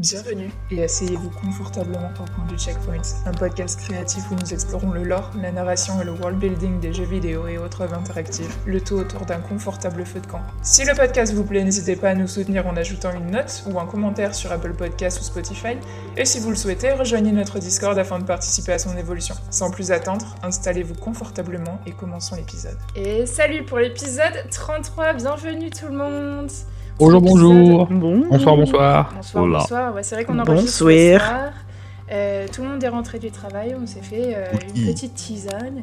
Bienvenue et asseyez-vous confortablement au coin du Checkpoint, un podcast créatif où nous explorons le lore, la narration et le world building des jeux vidéo et autres œuvres interactives, le tout autour d'un confortable feu de camp. Si le podcast vous plaît, n'hésitez pas à nous soutenir en ajoutant une note ou un commentaire sur Apple Podcasts ou Spotify, et si vous le souhaitez, rejoignez notre Discord afin de participer à son évolution. Sans plus attendre, installez-vous confortablement et commençons l'épisode. Et salut pour l'épisode 33, bienvenue tout le monde Bonjour, bonjour. Bon. Bonsoir, bonsoir. Bonsoir, Hola. bonsoir. Ouais, c'est vrai qu'on enregistre Bonsoir. ce soir. Euh, tout le monde est rentré du travail, on s'est fait euh, une petite tisane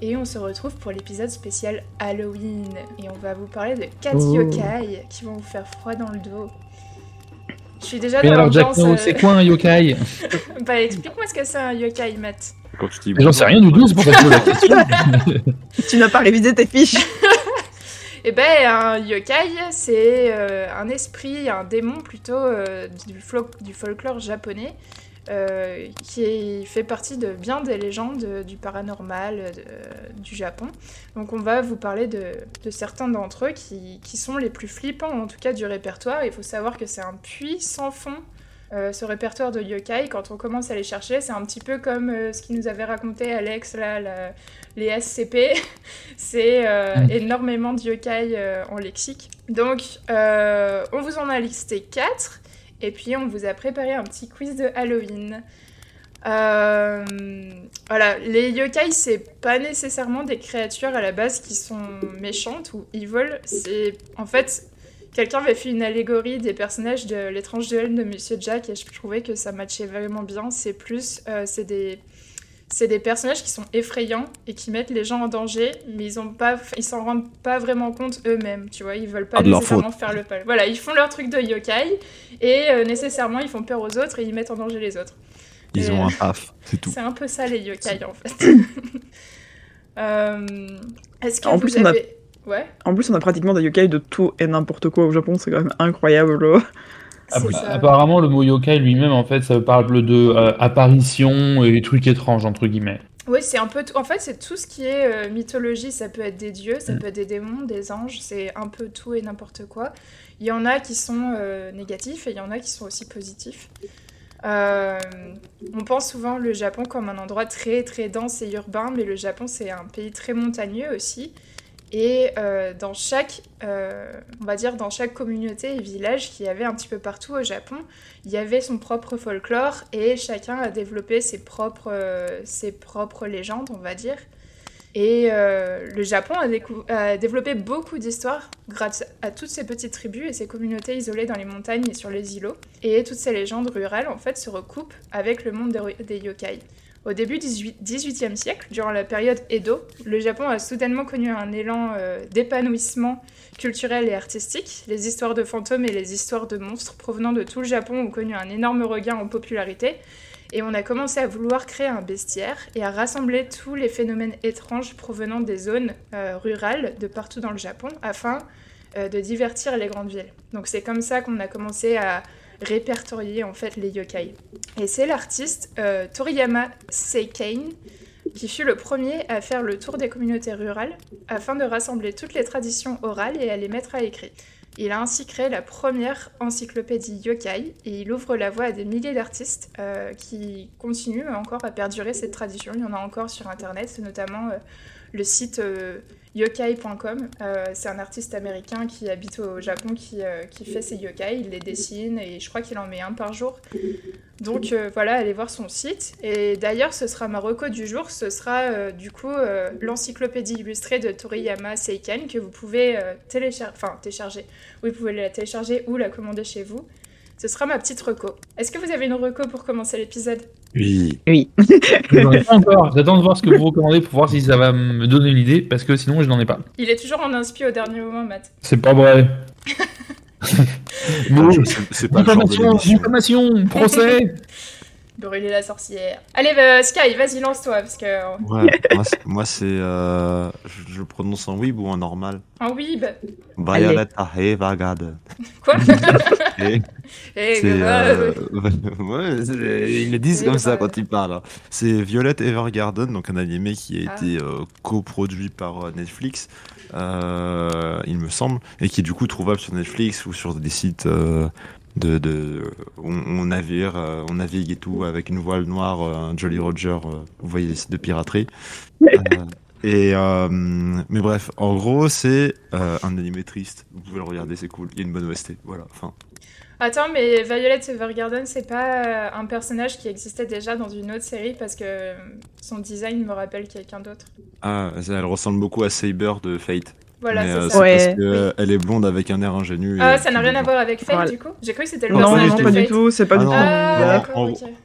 et on se retrouve pour l'épisode spécial Halloween. Et on va vous parler de 4 Oh. yokai qui vont vous faire froid dans le dos. Je suis déjà Mais dans alors, Jack, l'ambiance. no, euh, c'est quoi un yokai? Bah, explique-moi ce que c'est un yokai, Matt. Quand je dis J'en sais rien du tout, c'est pour ça que je pose la question. Tu n'as pas révisé tes fiches. Eh ben, un yokai, c'est euh, un esprit, un démon plutôt euh, du, folklore japonais, euh, qui fait partie de bien des légendes du paranormal du Japon. Donc on va vous parler de, de certains d'entre eux qui, qui sont les plus flippants, en tout cas du répertoire. Il faut savoir que c'est un puits sans fond. Euh, ce répertoire de yokai, quand on commence à les chercher, c'est un petit peu comme euh, ce qu'il nous avait raconté Alex, là, la- les SCP. c'est euh, Mm. énormément de yokai en lexique. Donc, on vous en a listé 4, et puis on vous a préparé un petit quiz de Halloween. Voilà, les yokai, c'est pas nécessairement des créatures à la base qui sont méchantes ou evil. C'est en fait quelqu'un avait fait une allégorie des personnages de l'étrange duel de Monsieur Jack et je trouvais que ça matchait vraiment bien. C'est plus, euh, c'est des c'est des personnages qui sont effrayants et qui mettent les gens en danger, mais ils ont pas, ils s'en rendent pas vraiment compte eux-mêmes, tu vois. Ils veulent pas leur nécessairement faire le pas. Voilà, ils font leur truc de yokai et euh, nécessairement ils font peur aux autres et ils mettent en danger les autres. Ils Et- ont un taf, c'est tout. C'est un peu ça les yokai en fait. Euh, Est-ce que En vous plus, on a- avez... Ouais, En plus, on a pratiquement des yokai de tout et n'importe quoi au Japon, c'est quand même incroyable. là. Ah, bah, ça. Apparemment, le mot yokai lui-même, en fait, ça parle de euh, apparition et trucs étranges, entre guillemets. Oui, c'est un peu tout. En fait, c'est tout ce qui est euh, mythologie. Ça peut être des dieux, ça Mm. peut être des démons, des anges. C'est un peu tout et n'importe quoi. Il y en a qui sont euh, négatifs et il y en a qui sont aussi positifs. Euh, on pense souvent le Japon comme un endroit très très dense et urbain, mais le Japon c'est un pays très montagneux aussi. Et euh, dans chaque, euh, on va dire dans chaque communauté et village qu'il y avait un petit peu partout au Japon, il y avait son propre folklore et chacun a développé ses propres, euh, ses propres légendes, on va dire. Et le Japon a, développé beaucoup d'histoires grâce à toutes ces petites tribus et ces communautés isolées dans les montagnes et sur les îlots. Et toutes ces légendes rurales, en fait, se recoupent avec le monde des yokai. Au début du 18 18e siècle, durant la période Edo, le Japon a soudainement connu un élan euh, d'épanouissement culturel et artistique. Les histoires de fantômes et les histoires de monstres provenant de tout le Japon ont connu un énorme regain en popularité. Et on a commencé à vouloir créer un bestiaire et à rassembler tous les phénomènes étranges provenant des zones euh, rurales de partout dans le Japon afin euh, de divertir les grandes villes. Donc c'est comme ça qu'on a commencé à répertorier en fait les yokai. Et c'est l'artiste euh, Toriyama Seikein qui fut le premier à faire le tour des communautés rurales afin de rassembler toutes les traditions orales et à les mettre à écrit. Il a ainsi créé la première encyclopédie yokai et il ouvre la voie à des milliers d'artistes euh, qui continuent encore à perdurer cette tradition. Il y en a encore sur internet, notamment euh, le site yokai.com. Euh, c'est un artiste américain qui habite au Japon qui, euh, qui fait ses yokai, il les dessine et je crois qu'il en met un par jour. Donc euh, voilà, allez voir son site. Et d'ailleurs, ce sera ma reco du jour, ce sera du coup l'encyclopédie illustrée de Toriyama Seiken que vous pouvez télécharger, enfin télécharger, vous pouvez la télécharger ou la commander chez vous. Ce sera ma petite reco. Est-ce que vous avez une reco pour commencer l'épisode? Oui. Oui. Encore. J'attends de voir ce que vous recommandez pour voir si ça va me donner une idée, parce que sinon, je n'en ai pas. Il est toujours en inspi au dernier moment, Matt. C'est pas vrai. Bon, C'est c'est pas le genre de diffamation, l'émission. diffamation, procès. Brûler la sorcière. Allez, bah, Sky, vas-y, lance-toi, parce que euh, Ouais, moi, c'est- euh, je, je le prononce en weeb ou en normal? En bah, Violet Evergarden. quoi? Et Eh, euh, ouais, ils le disent comme ça quand ils parlent. hein. C'est Violet Evergarden, donc un animé qui a Ah. été euh, coproduit par euh, Netflix, euh, il me semble, et qui est du coup trouvable sur Netflix ou sur des sites euh, de, de on, on navire, euh, on navigue et tout avec une voile noire, euh, un Jolly Roger. euh, vous voyez de piraterie. Et euh, mais bref, en gros, c'est euh, un animé triste. Vous pouvez le regarder, c'est cool. Il y a une bonne OST. Voilà. Enfin, Attends, mais Violet Evergarden, c'est pas un personnage qui existait déjà dans une autre série parce que son design me rappelle quelqu'un d'autre? ah, elle ressemble beaucoup à Saber de Fate. Voilà, c'est euh, ça. Ouais. parce que, elle est blonde avec un air ingénu. Ah, ça n'a rien à voir avec Fate Voilà. du coup? J'ai cru que c'était le Non, Non, personnage non, de pas du tout, c'est pas Ah du tout. Ah,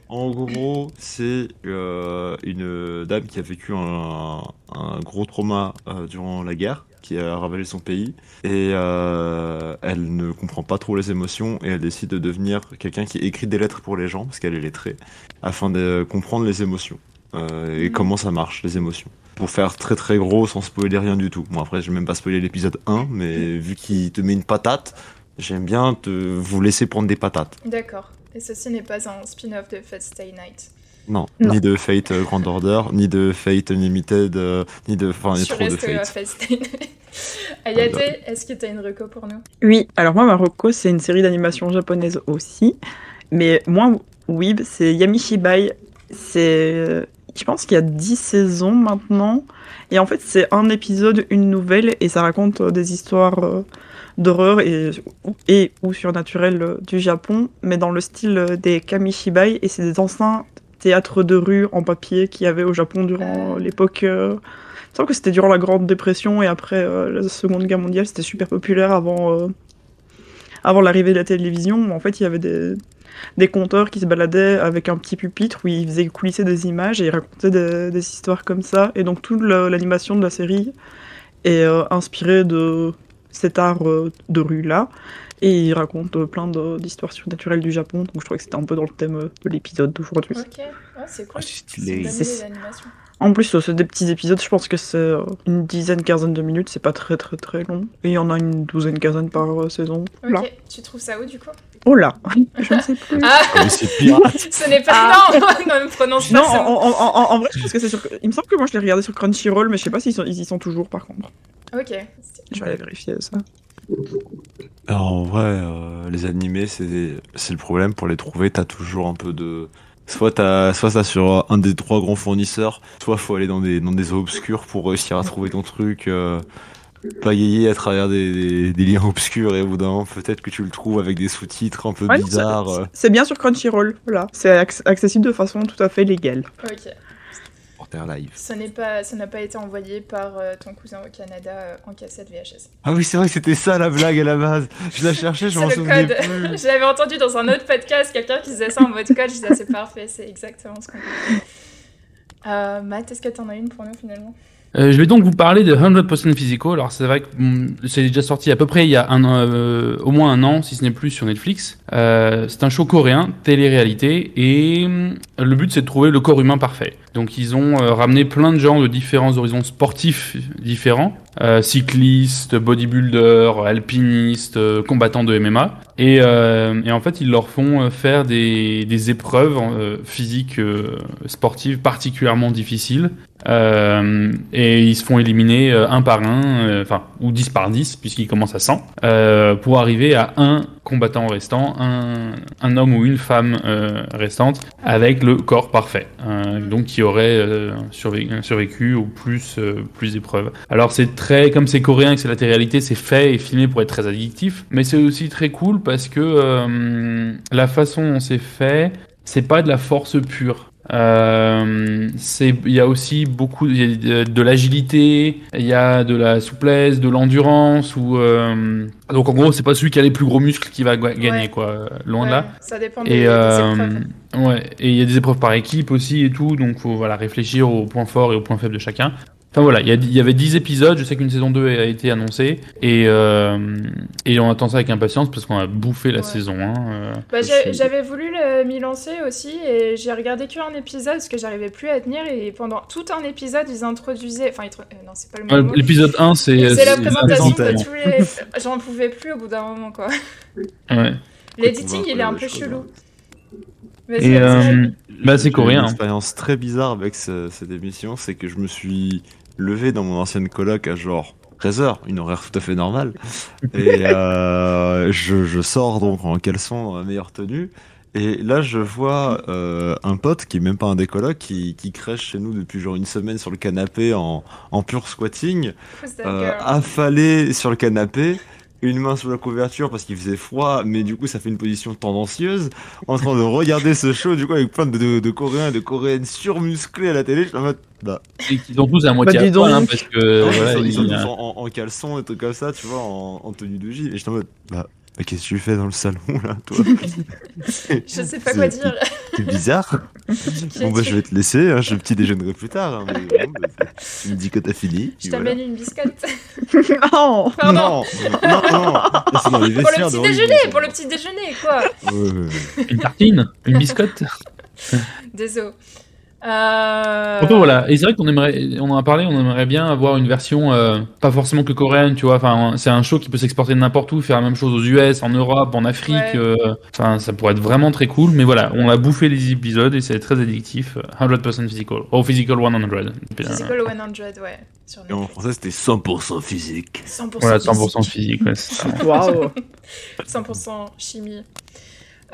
en- gros, c'est euh, une dame qui a vécu un, un gros trauma euh, durant la guerre, qui a ravagé son pays, et euh, elle ne comprend pas trop les émotions, et elle décide de devenir quelqu'un qui écrit des lettres pour les gens, parce qu'elle est lettrée, afin de comprendre les émotions, euh, et Mhm. comment ça marche, les émotions. Pour faire très très gros, sans spoiler rien du tout. Bon après, je vais même pas spoiler l'épisode 1, mais vu qu'il te met une patate, j'aime bien te, vous laisser prendre des patates. D'accord. Et ceci n'est pas un spin-off de Fate Stay Night. Non, Non. ni de Fate euh, Grand Order, ni de Fate Unlimited, euh, ni de. Enfin, il y a trop de à Fate. Fate Stay Night. Ayate, est-ce que tu as une reco pour nous? Oui, alors moi, Marocco, c'est une série d'animation japonaise aussi. Mais moi, Weeb, c'est Yamishibai. C'est. Je pense qu'il y a 10 saisons maintenant. Et en fait, c'est un épisode, une nouvelle, et ça raconte euh, des histoires euh, d'horreur et, ou surnaturelles euh, du Japon, mais dans le style des Kamishibai. Et c'est des anciens théâtres de rue en papier qu'il y avait au Japon durant l'époque. euh, me semble que c'était durant la Grande Dépression et après la Seconde Guerre mondiale, c'était super populaire avant, avant l'arrivée de la télévision. En fait, il y avait des, des conteurs qui se baladaient avec un petit pupitre où ils faisaient coulisser des images et ils racontaient des, des histoires comme ça. Et donc toute l'animation de la série est euh, inspirée de cet art euh, de rue-là. Et ils racontent euh, plein de- d'histoires surnaturelles du Japon. Donc je trouvais que c'était un peu dans le thème de l'épisode d'aujourd'hui. Ok, c'est cool. Ah, c'est stylé. C'est-. En plus, c'est des petits épisodes, je pense que c'est euh, une dizaine, quinzaine de minutes, c'est pas très très très long. Et il y en a une douzaine, quinzaine par euh, saison. Là. Ok, tu trouves ça où du coup? Oh là Je ne sais plus. Ah Ah, mais c'est pirate Ce n'est pas. Ah. Non, prononce pas Non, en, mot. en- en- en vrai, je pense que c'est sur. Il me semble que moi je l'ai regardé sur Crunchyroll, mais je sais pas s'ils sont- ils y sont toujours par contre. Ok. Je vais aller vérifier ça. Alors, en vrai, euh, les animés, c'est c'est le problème. Pour les trouver, t'as toujours un peu de. Soit t'as soit t'as sur un des trois grands fournisseurs, soit faut aller dans des, dans des eaux obscures pour réussir à trouver ton truc. Euh, pagayer à travers des, des, des liens obscurs et au bout d'un moment, peut-être que tu le trouves avec des sous-titres un peu Ouais, bizarres. c'est- bien sur Crunchyroll, voilà. C'est acc- accessible de façon tout à fait légale. Ok. Live. Ce n'est pas, ça n'a pas été envoyé par euh, ton cousin au Canada euh, en cassette VHS. Ah oui, c'est vrai que c'était ça la blague à la base. Je la cherchais, je m'en souvenais code. plus. Je l'avais entendu dans un autre podcast, quelqu'un qui disait ça en mode code. Je disais, ah, c'est parfait, c'est exactement ce qu'on. Euh, Matt, est-ce que t'en as une pour nous finalement? Euh, je vais donc vous parler de 100% Physical. Alors c'est vrai que hum, c'est déjà sorti à peu près il y a un, an, euh, au moins un an, si ce n'est plus, sur Netflix. Euh, c'est un show coréen, télé-réalité, et hum, le but c'est de trouver le corps humain parfait. Donc ils ont euh, ramené plein de gens de différents horizons sportifs différents, euh, cyclistes, bodybuilders, alpinistes, euh, combattants de MMA, et, en fait ils leur font faire des, épreuves physiques sportives particulièrement difficiles. Et ils se font éliminer un par un, enfin, ou 10 par 10, puisqu'ils commencent à 100, euh, pour arriver à un combattant restant, un, homme ou une femme restante, avec le corps parfait, donc aurait euh, survé- survécu ou plus, euh, plus d'épreuves. Alors c'est très, comme c'est coréen que c'est la télé-réalité, c'est fait et filmé pour être très addictif, mais c'est aussi très cool parce que euh, la façon dont c'est fait, c'est pas de la force pure. Euh, il y a aussi beaucoup a de, l'agilité il y a de la souplesse de l'endurance ou euh, donc en gros c'est pas celui qui a les plus gros muscles qui va ga- gagner Ouais. quoi loin de là Ça dépend et des euh, épreuves. ouais et il y a des épreuves par équipe aussi et tout donc faut voilà réfléchir aux points forts et aux points faibles de chacun Enfin voilà, il y, a- il y avait 10 épisodes, je sais qu'une saison 2 a été annoncée, et, euh, et on attend ça avec impatience parce qu'on a bouffé la Ouais. saison 1. euh, Bah, J'avais voulu m'y lancer aussi et j'ai regardé qu'un épisode parce que j'arrivais plus à tenir et pendant tout un épisode ils introduisaient. Enfin, ils euh, non, c'est pas le même Ouais. L'épisode 1, c'est. C'est la présentation de tous les. J'en pouvais plus au bout d'un moment quoi. Ouais. L'éditing voir il est un peu choses, chelou. hein. Et euh, bah, c'est coréen. Une expérience très bizarre avec ce- cette émission, c'est que je me suis levé dans mon ancienne coloc à genre 13h, une horaire tout à fait normale. Et euh, je, je sors donc en caleçon dans la meilleure tenue. Et là, je vois euh, un pote qui est même pas un des colocs, qui, qui crèche chez nous depuis genre une semaine sur le canapé en, en pur squatting, euh, affalé sur le canapé, une main sous la couverture parce qu'il faisait froid, mais du coup ça fait une position tendancieuse, en train de regarder ce show du coup avec plein de, de, de Coréens et de Coréennes surmusclés à la télé. Je suis en mode, bah, Et qu'ils ont tous à moitié Bah, dis à poil, hein, donc. parce que voilà, ils sont, il- ils sont tous en, en, en caleçon et trucs comme ça, tu vois, en, en tenue de gym. Et j'étais en mode, bah, mais qu'est-ce que tu fais dans le salon là, toi Je sais pas quoi dire. C'est bizarre. Bon bah je vais te laisser, hein, je petit déjeunerai plus tard. hein, mais bon, bah, tu me dis que t'as fini. Je voilà. t'amène une biscotte. non Pardon. Non, non, non, Ça, c'est dans les Pour le petit déjeuner, pour le petit déjeuner, quoi. Une tartine, une biscotte. Désolé. Euh... Enfin voilà, et c'est vrai qu'on aimerait, on en a parlé, on aimerait bien avoir une version euh, pas forcément que coréenne, tu vois. Enfin, c'est un show qui peut s'exporter de n'importe où, faire la même chose aux US, en Europe, en Afrique. Ouais. euh, Enfin, ça pourrait être vraiment très cool. Mais voilà, on a bouffé les épisodes et c'est très addictif. 100% physical, oh physical 100. Physical 100, ouais. Sur Et en français c'était 100% physique. 100% Voilà, physique. 100% physique. Ouais. Waouh 100% chimie.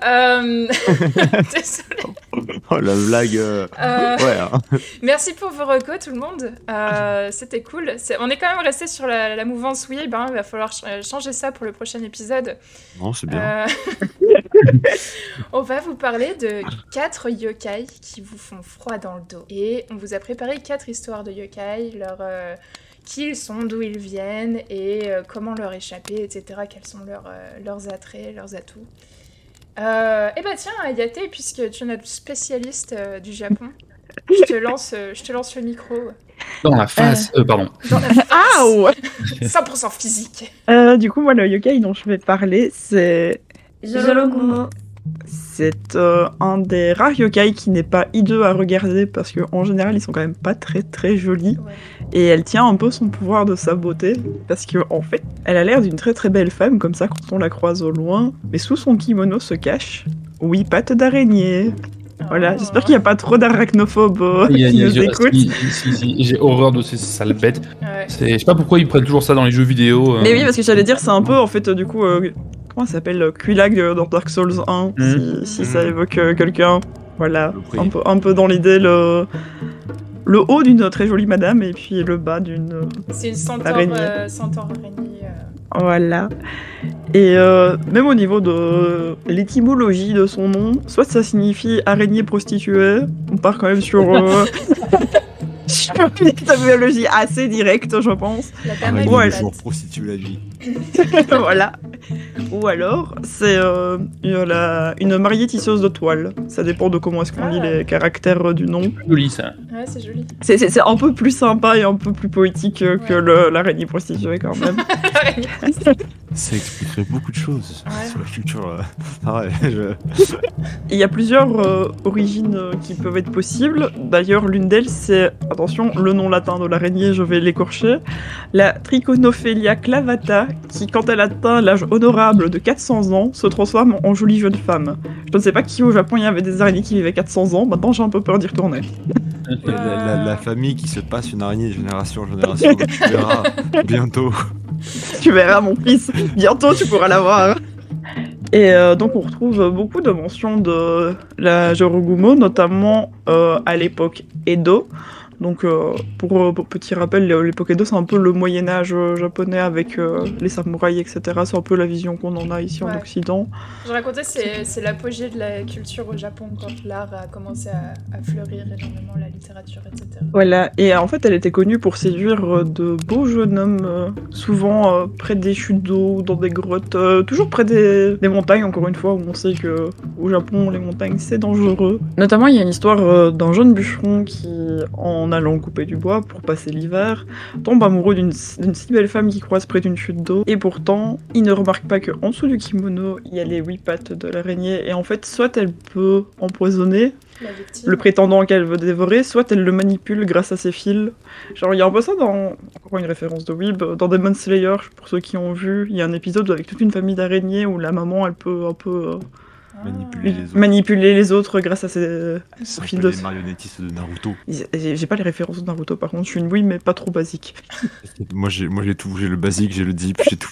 Euh... Désolée. Oh la blague. euh, Euh, Ouais. hein. Merci pour vos recos, tout le monde. Euh, C'était cool. On est quand même resté sur la, la mouvance Weeb. hein. Il va falloir ch- changer ça pour le prochain épisode. Non c'est bien. On va vous parler de quatre yokai qui vous font froid dans le dos. Et on vous a préparé quatre histoires de yokai, leur, qui ils sont, d'où ils viennent et comment leur échapper, etc. Quels sont leurs, leurs attraits, leurs atouts. Euh, et bah tiens, Ayate, puisque tu es notre spécialiste euh, du Japon, je te lance, euh, je te lance le micro. Dans la face, euh, pardon. Dans la Ah ouais 100% physique. Euh, Du coup, moi, le yokai dont je vais parler, c'est. C'est euh, un des rares yokai qui n'est pas hideux à regarder parce que en général ils sont quand même pas très très jolis Ouais. et elle tient un peu son pouvoir de sa beauté parce que en fait elle a l'air d'une très très belle femme comme ça quand on la croise au loin mais sous son kimono se cache oui pattes d'araignée voilà Oh. j'espère qu'il n'y a pas trop d'arachnophobes euh, qui il y a- nous écoutent si- si- si, J'ai horreur de ces sales bêtes. Ouais. C'est- Je sais pas pourquoi ils prennent toujours ça dans les jeux vidéo. euh. mais oui parce que j'allais dire c'est un peu en fait euh, du coup euh, comment ça s'appelle euh, Quillag euh, dans Dark Souls 1 Mhm. si, si ça Mhm. évoque euh, quelqu'un voilà un peu, un peu dans l'idée le le haut d'une très jolie madame et puis le bas d'une euh, C'est une centaure, Araignée. euh, centaure araignée. euh. voilà et euh, même au niveau de l'étymologie de son nom soit ça signifie araignée prostituée on part quand même sur une étymologie assez directe je pense La Ouais. huit toujours pattes. prostituer la vie. voilà. Ou alors, c'est euh, une, la- une mariée tisseuse de toile. Ça dépend de comment est-ce qu'on lit Ah. les caractères euh, du nom. joli ça. Ouais, c'est joli. C'est- C'est c'est un peu plus sympa et un peu plus poétique euh, que Ouais. le- l'araignée prostituée quand même. Ça expliquerait beaucoup de choses Ouais. sur la culture. euh. Ah ouais, je- Il y a plusieurs euh, origines qui peuvent être possibles. D'ailleurs, l'une d'elles, c'est, attention, le nom latin de l'araignée, je vais l'écorcher, la Trichonophelia clavata, qui, quand elle atteint l'âge honorable de 400 ans, se transforme en jolie jeune femme. Je ne sais pas qui au Japon il y avait des araignées qui vivaient 400 ans, maintenant j'ai un peu peur d'y retourner. la, la- la famille qui se passe une araignée de génération en génération, tu verras bientôt. tu verras mon fils, bientôt tu pourras l'avoir. Et euh, donc on retrouve beaucoup de mentions de la Jorogumo, notamment euh, à l'époque Edo. Donc euh, pour, euh, pour petit rappel, l'époque Edo c'est un peu le Moyen Âge euh, japonais avec euh, les samouraïs, etc. C'est un peu la vision qu'on en a ici en. Occident. Je racontais, c'est l'apogée de la culture au Japon quand l'art a commencé à, à fleurir énormément, la littérature, etc. Voilà, et en fait elle était connue pour séduire de beaux jeunes hommes, souvent euh, près des chutes d'eau, dans des grottes, toujours près des, des montagnes, encore une fois, où on sait que au Japon les montagnes c'est dangereux. Notamment il y a une histoire d'un jeune bûcheron qui, en allant couper du bois pour passer l'hiver, tombe amoureux d'une si belle femme qui croise près d'une chute d'eau, et pourtant il ne remarque pas que en dessous du kimono il y a les huit pattes de l'araignée, et en fait soit elle peut empoisonner, le prétendant qu'elle veut dévorer, soit elle le manipule grâce à ses fils. Genre, il y a un peu ça dans. Encore une référence de Weeb, dans Demon Slayer, pour ceux qui ont vu, il y a un épisode avec toute une famille d'araignées où la maman, elle peut un peu euh, Manipuler les autres. manipuler les autres grâce à ses C'est son fil de les marionettistes de Naruto. J'ai pas les références de Naruto par contre, je suis une oui mais pas trop basique. Moi j'ai moi j'ai tout, j'ai le basique, j'ai le deep, j'ai tout.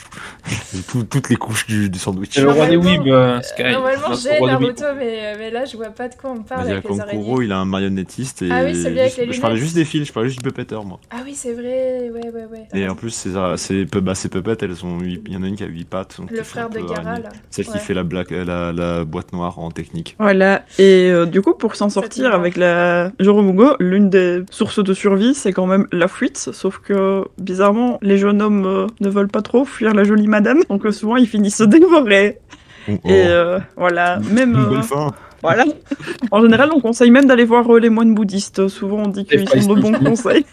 J'ai tout- toutes les couches du, du sandwich. C'est le roi des Normalement, weebs, euh, Sky. Normalement, j'ai. Naruto, mais, mais là, je vois pas de quoi on parle il y a avec les araignées. Kankuro, il a un marionnettiste et Ah oui, celui avec les je parlais lunettes. juste des fils, je parlais juste du puppeteer moi. Ah oui, c'est vrai, ouais, ouais, ouais. Et en plus ces ces, bah, ces puppets, elles il y en a une qui a 8 pattes. donc Le frère de Gara, là. Celle qui fait la, la, la boîte noire en technique. Voilà, et euh, du coup pour s'en sortir avec la Joromugo, l'une des sources de survie c'est quand même la fuite, sauf que bizarrement les jeunes hommes euh, ne veulent pas trop fuir la jolie madame, donc euh, souvent ils finissent dévorés. Oh, Et euh, voilà, même... Une euh, bonne fin. Voilà. En général, on conseille même d'aller voir les moines bouddhistes. Souvent, on dit qu'ils sont de bons conseils.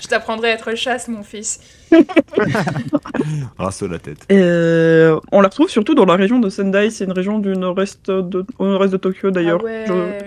Je t'apprendrai à être chasse, mon fils. Rasse la tête. Et euh, on la retrouve surtout dans la région de Sendai. C'est une région du nord-est de, au nord-est de Tokyo d'ailleurs. Ah ouais. Je-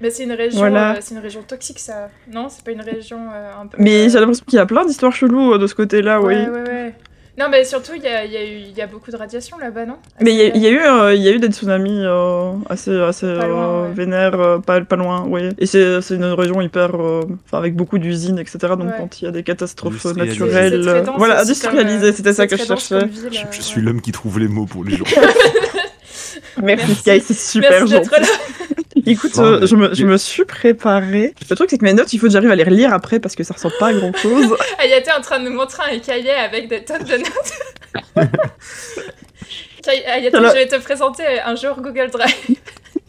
Mais c'est une région, Voilà. euh, c'est une région toxique, ça. Non, c'est pas une région euh, un peu. Mais j'ai l'impression qu'il y a plein d'histoires cheloues euh, de ce côté-là, oui. Ouais, ouais, ouais. Non, mais surtout, il y a, il y, a eu- il y a beaucoup de radiation là-bas, non? Mais il y, a- il y a eu, euh, il y a eu des tsunamis euh, assez, assez Pas loin, euh, ouais. vénères, euh, pas, pas loin, oui. Et c'est une région hyper, euh, enfin avec beaucoup d'usines, etc. Donc Ouais. quand il y a des catastrophes Industrialisée. naturelles, dense voilà, euh, c'était ça que je cherchais. ville, Je, euh, je suis l'homme qui trouve les mots pour les gens. Merci, Merci. Sky, c'est super Merci gentil. d'être là. Écoute, euh, je, me, je me suis préparée. Le truc, c'est que mes notes, il faut que j'arrive à les relire après parce que ça ressemble pas à grand chose. Ayate est en train de nous montrer un cahier avec des tonnes de notes. Ayate, Alors- je vais te présenter un jour Google Drive.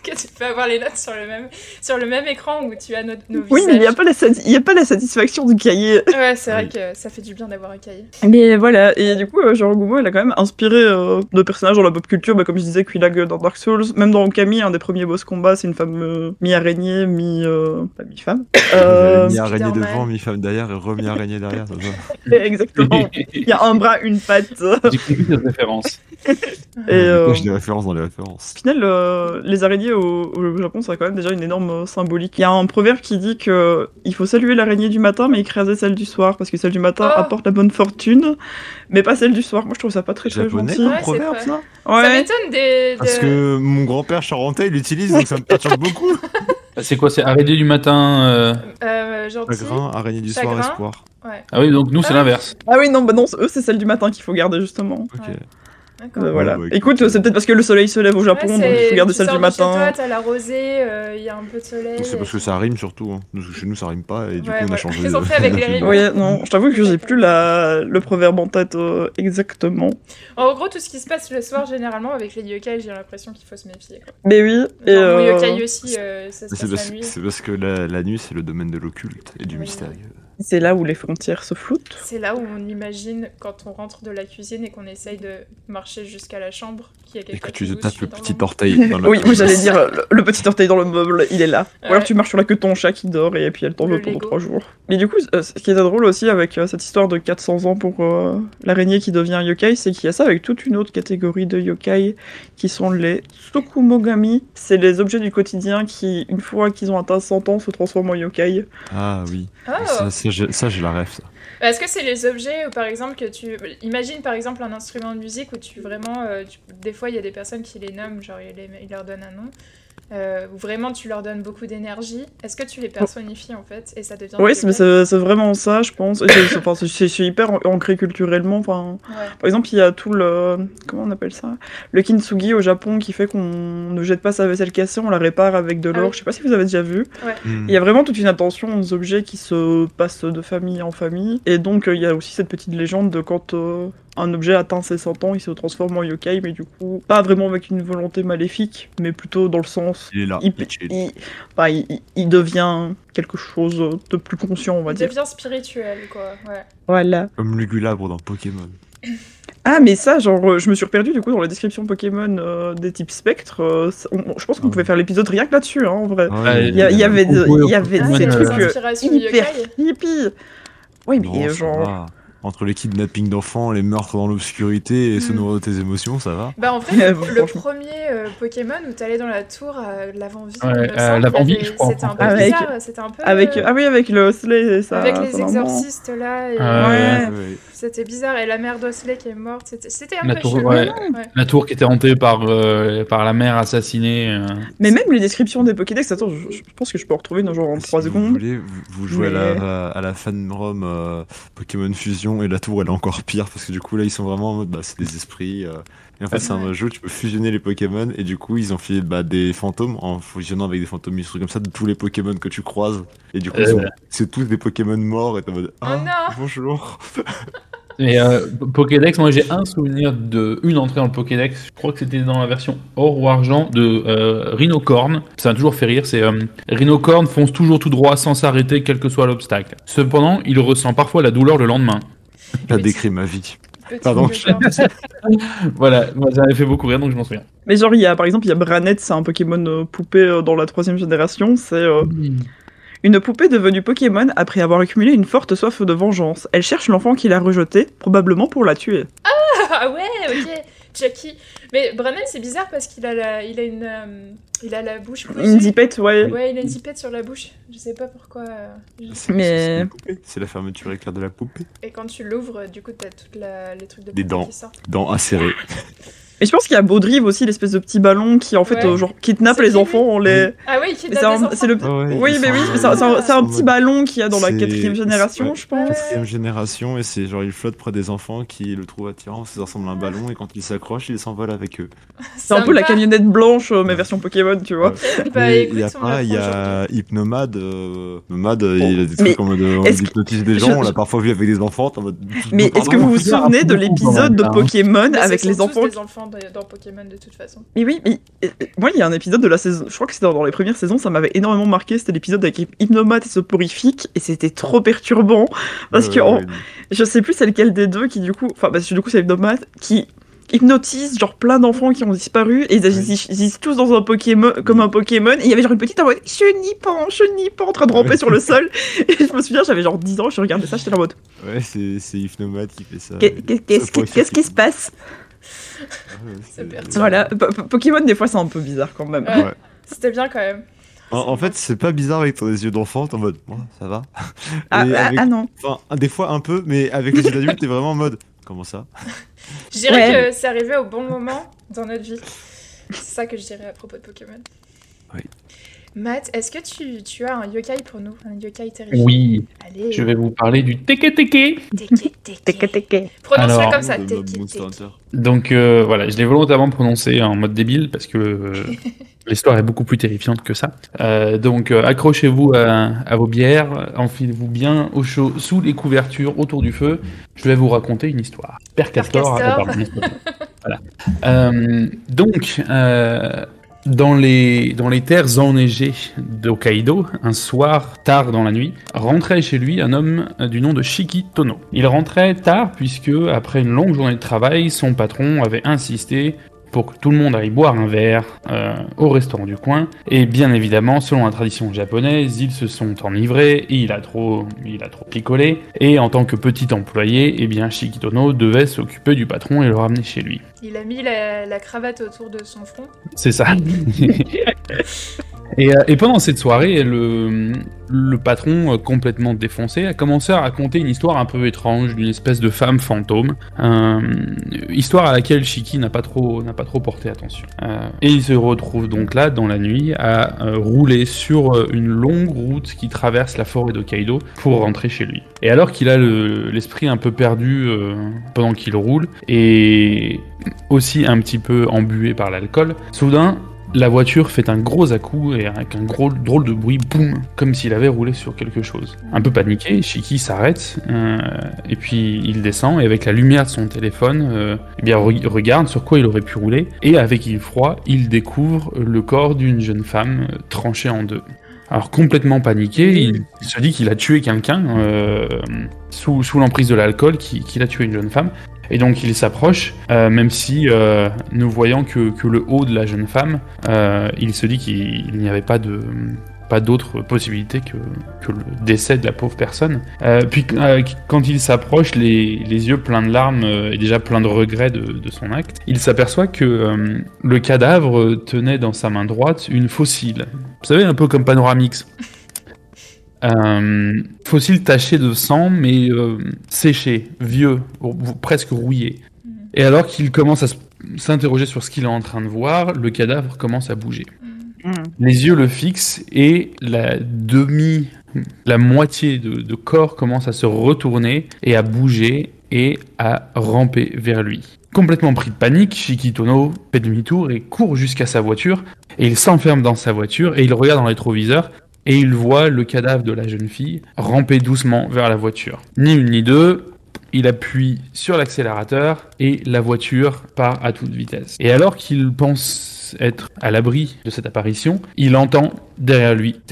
Que tu peux avoir les notes sur le même, sur le même écran où tu as nos, nos oui, mais il n'y a, visages. pas la sati- il y a pas la satisfaction du cahier. Ouais, c'est vrai Oui. que ça fait du bien d'avoir un cahier. Mais voilà, et du coup, euh, Genre Gumo, elle a quand même inspiré euh, de personnages dans la pop culture, bah, comme je disais, Quillag dans Dark Souls, même dans Okami, un des premiers boss combats, c'est une femme euh, mi-araignée, mi... Euh, pas mi-femme. Euh, mi araignée Spider-Man. devant, mi femme derrière et remis araignée derrière. ça. exactement. Il y a un bras, une patte. J'ai compris cette référence. Et, euh, J'ai des références dans les références. Au final, euh, les araignées au, au Japon, ça a quand même déjà une énorme symbolique. Il y a un proverbe qui dit que il faut saluer l'araignée du matin, mais écraser celle du soir, parce que celle du matin Oh. apporte la bonne fortune, mais pas celle du soir. Moi, je trouve ça pas très très Japonais gentil. Ouais, proverbe pas- ça Ça Ouais. m'étonne des. Parce que mon grand-père charentais il l'utilise donc ça me perturbe beaucoup. C'est quoi C'est arrêter du matin euh, Euh, gentil. Chagrin, araignée du soir, Chagrin. espoir. Ouais, Ah oui, donc nous c'est Ah. l'inverse. Ah oui, non, bah non, eux, c'est celle du matin qu'il faut garder justement. Ok. Euh, voilà. bah, écoute, écoute, euh, c'est peut-être parce que le soleil se lève au Japon, Ouais, donc il faut garder sors du chez matin. toi, t'as la rosée, euh, il y a un peu de soleil. C'est parce que ça rime surtout. Hein. Nous, chez nous ça rime pas et du Ouais, coup on a changé. Ils ont fait avec les rimes. Oui, non, je t'avoue que j'ai plus la... le proverbe en tête euh, exactement. En gros, tout ce qui se passe le soir, généralement, avec les yokai, j'ai l'impression qu'il faut se méfier. Quoi. Mais oui, et euh, yokai aussi, euh, ça se passe parce, la nuit. c'est parce que la, la nuit c'est le domaine de l'occulte et du Oui. mystérieux. C'est là où les frontières se floutent. C'est là où on imagine quand on rentre de la cuisine et qu'on essaye de marcher jusqu'à la chambre qu'il y a Et quelqu'un que tu qui te tapes le petit orteil dans la Oui, moi j'allais dire le, le petit orteil dans le meuble, il est là. Ou alors tu marches sur la queue de ton chat qui dort et puis elle t'en veut pendant trois jours. Mais du coup, euh, ce qui est drôle aussi avec euh, cette histoire de 400 ans pour euh, l'araignée qui devient yokai, c'est qu'il y a ça avec toute une autre catégorie de yokai qui sont les Tsukumogami. C'est les objets du quotidien qui, une fois qu'ils ont atteint 100 ans, se transforment en yokai. Ah oui. Ah, ça, rêve. Est-ce que c'est les objets, où, par exemple, que tu... Imagine, par exemple, un instrument de musique où tu vraiment... euh, Des fois, il y a des personnes qui les nomment, genre, ils leur donnent un nom. Euh, où vraiment, tu leur donnes beaucoup d'énergie. Est-ce que tu les personnifies, en fait, et ça devient... Oui, des c'est vraiment ça, je pense. C'est- c'est enfin, c'est- c'est c'est hyper an- ancré culturellement. Enfin, Ouais. Par exemple, il y a tout le. Comment on appelle ça? Le kintsugi au Japon qui fait qu'on ne jette pas sa vaisselle cassée, on la répare avec de Ah l'or. oui. Je sais pas si vous avez déjà vu. Hmm. Il y a vraiment toute une attention aux objets qui se passent de famille en famille. Et donc, euh, il y a aussi cette petite légende de quand euh, un objet atteint ses 100 ans, il se transforme en yokai, mais du coup, pas vraiment avec une volonté maléfique, mais plutôt dans le sens. Il est là. Il, il il- il- il- il devient quelque chose de plus conscient, on va Il dire. devient spirituel, quoi. Ouais. Voilà. Comme Lugulabre dans Pokémon. Ah, mais ça, genre, euh, je me suis reperdue du coup dans la description Pokémon euh, des types spectres. euh, je pense qu'on Ah. pouvait faire l'épisode rien que là-dessus, hein, en vrai. Ouais, Il y, a- il y avait, de- il y avait Ah, trucs hyper hippie. Oui, mais Non, genre. Entre les kidnappings d'enfants, les meurtres dans l'obscurité et se Mm. nourrir de tes émotions, ça va. Bah en vrai, Ouais, le, bon, le franchement. premier euh, Pokémon où t'allais dans la tour l'avant-vie, Ouais, euh, l'avant-vie, je crois, en C'était un peu Avec- bizarre, c'était un peu... Avec, euh, ah oui, avec le et ça. avec sa les exorcistes là, et ouais. Ouais. c'était bizarre, et la mère d'Osley qui est morte, c'était c'était un La peu tour, chelou. ouais. Ouais. La tour qui était hantée par, euh, par la mère assassinée. euh. Mais même les descriptions des Pokédex, attends, je, je pense que je peux en retrouver dans genre en Si 3 vous secondes. voulez, vous, vous jouez à, la, à la fan ROM euh, Pokémon Fusion et la tour elle est encore pire parce que du coup là ils sont vraiment en mode bah, c'est des esprits. euh, et en fait c'est un jeu où tu peux fusionner les Pokémon et du coup ils ont fait bah, des fantômes en fusionnant avec des fantômes des trucs comme ça de tous les Pokémon que tu croises. Et du coup Euh. c'est tous des Pokémon morts et t'es en mode ah non. bonjour. Et euh, Pokédex, moi j'ai un souvenir de une entrée dans le Pokédex. Je crois que c'était dans la version or ou argent de euh, Rhinocorn. Ça m'a toujours fait rire. C'est euh, Rhinocorn fonce toujours tout droit sans s'arrêter, quel que soit l'obstacle. Cependant, il ressent parfois la douleur le lendemain. T'as Mais décrit ma vie. Pardon. Voilà, moi m'avait fait beaucoup rire donc je m'en souviens. Mais genre, il y a par exemple, il y a Branette, c'est un Pokémon euh, poupée euh, dans la troisième génération. C'est euh, une poupée devenue Pokémon après avoir accumulé une forte soif de vengeance. Elle cherche l'enfant qui l'a rejeté, probablement pour la tuer. Ah ouais, ok, Jackie. Mais Brennan, c'est bizarre parce qu'il a, la, il a une, euh, il a la bouche Une zipette, ouais. Ouais, il a une zipette sur la bouche. Je sais pas pourquoi. euh, je- C'est Mais- c'est une poupée. C'est la fermeture éclair de la poupée. Et quand tu l'ouvres, du coup, t'as toutes la- les trucs de Des poupée dents. qui sortent. Dents acérées. Et je pense qu'il y a Baudrive aussi, l'espèce de petit ballon qui en fait Ouais. euh, genre kidnappe les enfants, on les. Ah oui, Mais C'est le. Ah ouais, oui, ils mais oui, mais c'est un, petit ballon qu'il y a dans la quatrième génération, ouais. je pense. Quatrième génération et c'est genre il flotte près des enfants qui le trouvent attirant, ça ressemble à un ballon et quand il s'accroche il s'envole avec eux. C'est un peu la camionnette blanche, euh, mais version Pokémon, tu vois. Bah Mais il y a pas, il y a Hypnomade, euh, Nomade, il a des mais trucs en mode on hypnotise des gens, on l'a parfois vu avec des enfants. Mais est-ce que vous vous souvenez de l'épisode de hein. Pokémon Mais avec les enfants dans, Pokémon de toute façon. Mais oui, mais euh, euh, moi, il y a un épisode de la saison, je crois que c'était dans, dans les premières saisons, ça m'avait énormément marqué. C'était l'épisode avec Hypnomate et Soporifique, et c'était trop perturbant. Parce que je sais plus c'est lequel des deux qui, du coup, enfin, parce que du coup, c'est Hypnomate qui hypnotise genre plein d'enfants qui ont disparu, et ils agissent, tous dans un Pokémon, comme un Pokémon, et il y avait genre une petite en mode chenipan, chenipan, en train de ramper Ouais. sur le sol. Et je me souviens, j'avais genre 10 ans, je regardais ça, j'étais en mode, Ouais, c'est c'est Hypnomade qui fait ça. qu'est-ce qui se passe? Ouais. Voilà, Po- Po- Pokémon, des fois, c'est un peu bizarre quand même. Ouais. C'était bien quand même. En, en fait, c'est pas bizarre avec ton les yeux d'enfant, t'es en mode, Bon, ça va. Ah, ah, avec- ah non. Enfin, des fois un peu, mais avec les yeux d'adulte, t'es vraiment en mode, comment ça? Je dirais Ouais. que c'est arrivé au bon moment dans notre vie. C'est ça que je dirais à propos de Pokémon. Oui. Matt, est-ce que tu, tu as un yokai pour nous Un yokai terrifiant Oui, Allez. je vais vous parler du Teke Teke. Teke, teke. Teke, teke. Prononce-le Alors- comme ça. Teke, teke. Donc euh, voilà, je l'ai volontairement prononcé en mode débile parce que euh, l'histoire est beaucoup plus terrifiante que ça. Euh, donc euh, accrochez-vous à, à vos bières, enfilez-vous bien au chaud sous les couvertures autour du feu. Je vais vous raconter une histoire. Père Castor. Castor. euh, pardon, voilà. Euh, donc euh, dans les dans les terres enneigées d'Hokkaido, un soir tard dans la nuit, rentrait chez lui un homme du nom de Shiki Tono. Il rentrait tard puisque après une longue journée de travail, son patron avait insisté pour que tout le monde aille boire un verre euh, au restaurant du coin. Et bien évidemment, selon la tradition japonaise, ils se sont enivrés, et il a trop, il a trop picolé. Et en tant que petit employé, eh bien Shikitono devait s'occuper du patron et le ramener chez lui. Il a mis la, la cravate autour de son front. C'est ça. et, euh, et pendant cette soirée, le, patron, euh, complètement défoncé, a commencé à raconter une histoire un peu étrange d'une espèce de femme fantôme. Euh, histoire à laquelle Shiki n'a pas trop, pas trop porté attention. Et il se retrouve donc là, dans la nuit, à rouler sur une longue route qui traverse la forêt d'Hokkaido pour rentrer chez lui. Et alors qu'il a le- l'esprit un peu perdu pendant qu'il roule, et aussi un petit peu embué par l'alcool, soudain, la voiture fait un gros à-coup et avec un gros drôle de bruit, boum, comme s'il avait roulé sur quelque chose. Un peu paniqué, Shiki s'arrête euh, et puis il descend et avec la lumière de son téléphone, euh, eh bien re- regarde sur quoi il aurait pu rouler et avec effroi, il découvre le corps d'une jeune femme euh, tranchée en deux. Alors complètement paniqué, il, se dit qu'il a tué quelqu'un sous, l'emprise de l'alcool, qui- qu'il a tué une jeune femme. Et donc il s'approche, euh, même si, euh, ne voyant que, que le haut de la jeune femme, euh, il se dit qu'il il n'y avait pas de, pas d'autre possibilité que, que le décès de la pauvre personne. Euh, puis quand il s'approche, les, les yeux pleins de larmes et déjà pleins de regrets de, de son acte, il s'aperçoit que le cadavre tenait dans sa main droite une fossile. Vous savez, un peu comme Panoramix. Euh, fossile taché de sang, mais euh, séché, vieux, ou- ou presque rouillé. Et alors qu'il commence à s'interroger sur ce qu'il est en train de voir, le cadavre commence à bouger. Hmm. Les yeux le fixent et la demi, la moitié de, de corps commence à se retourner et à bouger et à ramper vers lui. Complètement pris de panique, Shikitono fait demi-tour et court jusqu'à sa voiture et il s'enferme dans sa voiture et il regarde dans le rétroviseur et il voit le cadavre de la jeune fille ramper doucement vers la voiture. Ni une ni deux, il appuie sur l'accélérateur et la voiture part à toute vitesse. Et alors qu'il pense être à l'abri de cette apparition, il entend derrière lui.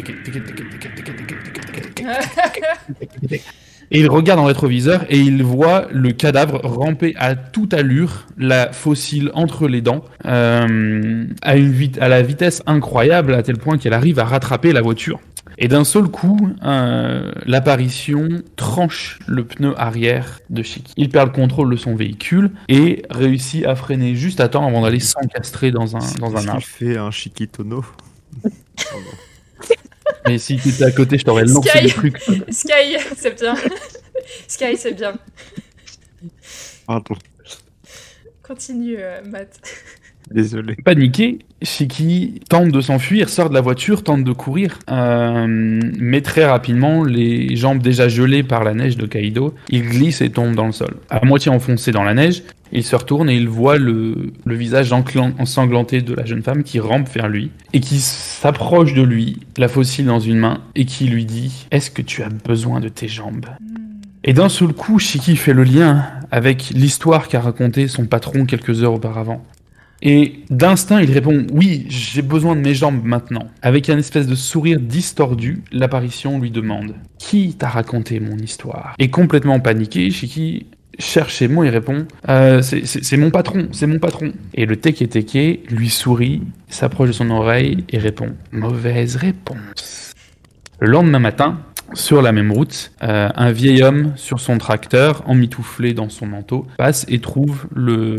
Et il regarde dans le rétroviseur et il voit le cadavre ramper à toute allure, la fossile entre les dents, euh, à, une vit- à la vitesse incroyable, à tel point qu'elle arrive à rattraper la voiture. Et d'un seul coup, euh, l'apparition tranche le pneu arrière de Shiki. Il perd le contrôle de son véhicule et réussit à freiner juste à temps avant d'aller s'encastrer dans un, dans un arbre. qu'il fait un Chiquitono Mais si tu étais à côté, je t'aurais lancé Sky. des trucs. Sky, c'est bien. Sky, c'est bien. Pardon, Continue, euh, Matt. Désolé. Paniqué, Shiki tente de s'enfuir, sort de la voiture, tente de courir, euh, mais très rapidement, les jambes déjà gelées par la neige de Kaido, il glisse et tombe dans le sol. À moitié enfoncé dans la neige, il se retourne et il voit le, visage ensanglanté de la jeune femme qui rampe vers lui et qui s'approche de lui, la fossile dans une main, et qui lui dit Est-ce que tu as besoin de tes jambes? Et d'un seul coup, Shiki fait le lien avec l'histoire qu'a raconté son patron quelques heures auparavant. Et d'instinct, il répond Oui, j'ai besoin de mes jambes maintenant. Avec un espèce de sourire distordu, l'apparition lui demande Qui t'a raconté mon histoire? Et complètement paniqué, Shiki cherche ses mots et répond Euh, c'est mon patron, c'est mon patron. Et le Teke Teke lui sourit, s'approche de son oreille et répond Mauvaise réponse. Le lendemain matin, sur la même route, euh, un vieil homme sur son tracteur, emmitouflé dans son manteau, passe et trouve le,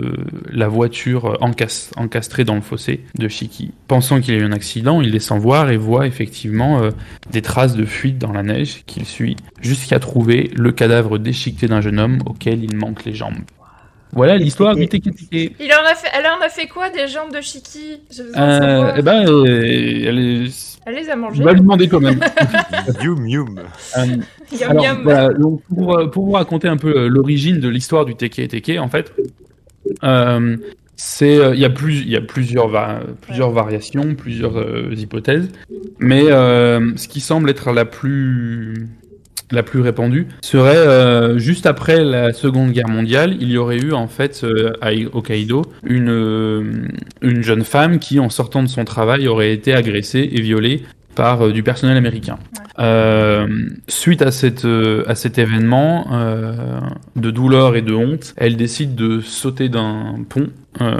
la voiture encas- encastrée dans le fossé de Shiki. Pensant qu'il y a eu un accident, il descend voir et voit effectivement euh, des traces de fuite dans la neige qu'il suit, jusqu'à trouver le cadavre déchiqueté d'un jeune homme auquel il manque les jambes. Voilà l'histoire du Teke Teke. Il en a fait, elle en a fait quoi des jambes de de Euh, savoir. eh ben, euh, elle est... Elle les a Je mangées. vais lui demander quand même. Yum yum. Euh, Yum, Alors, yum. voilà, donc, pour, euh, pour vous raconter un peu euh, l'origine de l'histoire du Teke Teke, en fait, euh, c'est euh, il y a plus il y a plusieurs va- plusieurs variations, plusieurs euh, hypothèses, mais euh, ce qui semble être la plus la plus répandue serait euh, juste après la Seconde Guerre mondiale, il y aurait eu en fait euh, à Hokkaido une euh, une jeune femme qui en sortant de son travail aurait été agressée et violée par euh, du personnel américain. Euh, suite à, cette, euh, à cet événement euh, de douleur et de honte, elle décide de sauter d'un pont euh,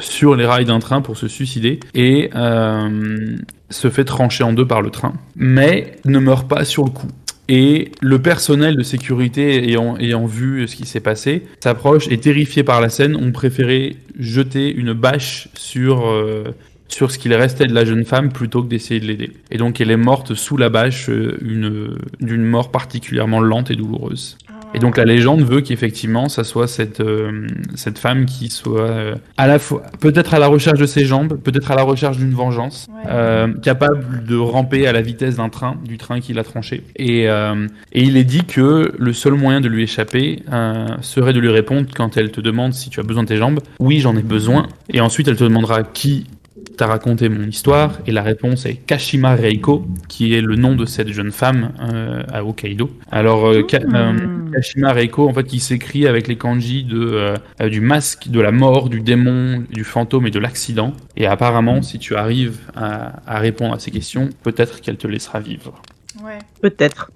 sur les rails d'un train pour se suicider et euh, se fait trancher en deux par le train, mais ne meurt pas sur le coup. Et le personnel de sécurité ayant, ayant vu ce qui s'est passé s'approche et terrifié par la scène, ont préféré jeter une bâche sur, euh, sur ce qu'il restait de la jeune femme plutôt que d'essayer de l'aider. Et donc elle est morte sous la bâche euh, une- d'une mort particulièrement lente et douloureuse. Et donc la légende veut qu'effectivement ça soit cette, euh, cette femme qui soit euh, à la fois peut-être à la recherche de ses jambes, peut-être à la recherche d'une vengeance, Ouais. euh, capable de ramper à la vitesse d'un train, du train qui l'a tranché. Et, euh, et il est dit que le seul moyen de lui échapper euh, serait de lui répondre quand elle te demande si tu as besoin de tes jambes, oui j'en ai besoin. Et ensuite elle te demandera qui t'a raconté mon histoire et la réponse est Kashima Reiko qui est le nom de cette jeune femme euh, à Hokkaido. Alors euh, Ka- euh, Hmm. Kashima Reiko, en fait, qui s'écrit avec les kanji de, du masque, de la mort, du démon, du fantôme et de l'accident. Et apparemment, si tu arrives à, à répondre à ces questions, peut-être qu'elle te laissera vivre. Ouais. Peut-être.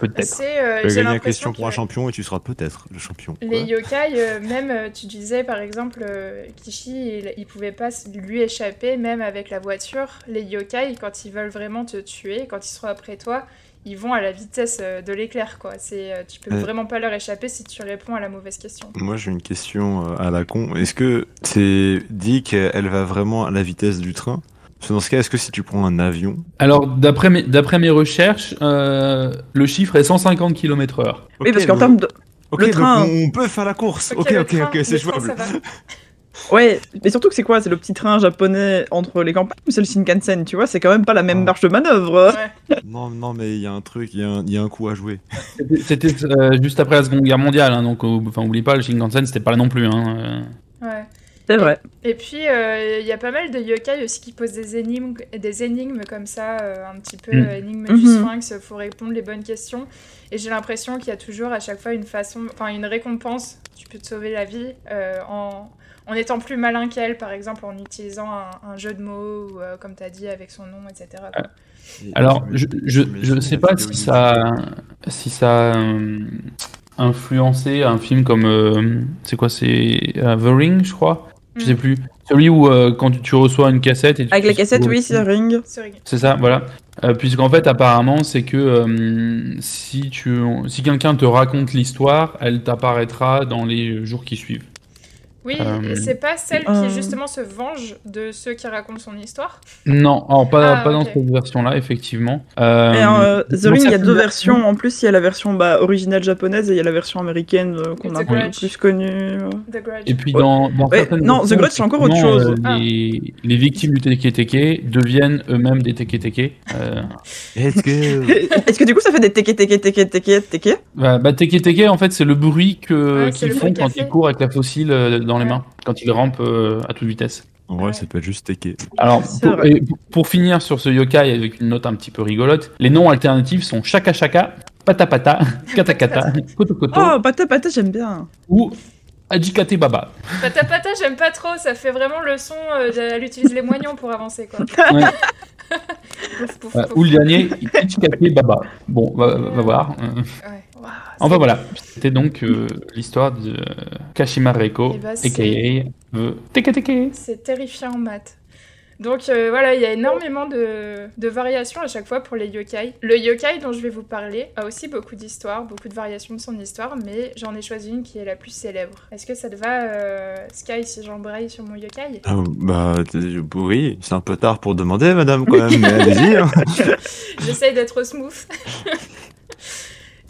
Peut-être. C'est, euh, Tu gagner la question pour un champion et tu seras peut-être le champion. Les yokai, euh, même euh, tu disais par exemple, euh, Kishi, il, il pouvait pas lui échapper, même avec la voiture. Les yokai, quand ils veulent vraiment te tuer, quand ils seront après toi, ils vont à la vitesse de l'éclair, quoi. C'est, euh, tu peux Ouais. vraiment pas leur échapper si tu réponds à la mauvaise question. Moi j'ai une question à la con. Est-ce que c'est dit qu'elle va vraiment à la vitesse du train? Dans ce cas, est-ce que si tu prends un avion, Alors, d'après mes, d'après mes recherches, euh, le chiffre est 150 km/h. Oui, parce qu'en donc- termes de. ok, le donc train- on peut faire la course. Ok, ok, train- ok, c'est jouable. Ouais, mais surtout que c'est quoi? C'est le petit train japonais entre les campagnes ou c'est le Shinkansen Tu vois, c'est quand même pas la même Oh. marge de manœuvre. Ouais. Non, non, mais il y a un truc, il y, a un- il y a un coup à jouer. C'était euh, juste après la Seconde Guerre mondiale, hein, donc enfin, oublie pas, le Shinkansen, c'était pas là non plus. Hein, euh. Ouais. C'est vrai. Et puis, euh, il y a pas mal de yokai aussi qui posent des énigmes, des énigmes comme ça, euh, un petit peu Mm. euh, énigmes du sphinx, faut répondre les bonnes questions. Et j'ai l'impression qu'il y a toujours à chaque fois une façon, enfin une récompense, tu peux te sauver la vie euh, en, en étant plus malin qu'elle, par exemple en utilisant un, un jeu de mots, ou euh, comme tu as dit, avec son nom, etc. quoi. Alors, je, je, je sais pas si ça, si ça a influencé un film comme. euh, c'est quoi C'est The Ring, je crois Je sais plus. Celui où euh, quand tu, tu reçois une cassette. Et tu Avec la cassette, oui, c'est Ring. C'est ça, voilà. Euh, Puisqu'en fait, apparemment, c'est que euh, si, tu, si quelqu'un te raconte l'histoire, elle t'apparaîtra dans les jours qui suivent. Oui, Euh, et c'est pas celle euh. qui justement se venge de ceux qui racontent son histoire. Non, alors pas, Ah, pas dans cette version-là, effectivement. Euh, Et euh, The Ring, il y a deux versions. En plus, il y a la version bah, originale japonaise et il y a la version américaine euh, qu'on a plus connue. The Grudge. Et puis Ouais. dans, dans Ouais, certaines non, The Grudge, c'est encore autre chose. euh, les, les victimes du Teke Teke deviennent eux-mêmes des Teke Teke. Euh, Est-ce que. Est-ce que du coup, ça fait des teke teke teke teke teke bah, bah, Teke Teke, en fait, c'est le bruit qu'ils font quand ils courent avec la fossile euh, dans les Ouais. mains, quand ils rampent euh, à toute vitesse. En vrai, ça peut être juste teke. Alors, pour, et finir sur ce yokai avec une note un petit peu rigolote, les noms alternatifs sont Shaka Shaka, Pata Pata, Kata Kata, Koto Koto Oh, pata pata, j'aime bien. ou Ajikate Baba. Pata pata, j'aime pas trop, ça fait vraiment le son, euh, de- elle utilise les moignons pour avancer quoi. Ouais. Pouf, pouf, pouf. ou le dernier, Ichikate Baba. Bon, va, va voir. Ouais. Enfin voilà, c'était donc euh, l'histoire de Kashima Reiko, Eh ben, c'est- aka terrifiant en maths. Donc euh, voilà, il y a énormément de, de variations à chaque fois pour les yokai. Le yokai dont je vais vous parler a aussi beaucoup d'histoires, beaucoup de variations de son histoire, mais j'en ai choisi une qui est la plus célèbre. Est-ce que ça te va, euh, Sky, si j'embraye sur mon yokai? Ah, bah, oui, c'est un peu tard pour demander, madame, quand même, mais allez-y. hein. J'essaye d'être smooth.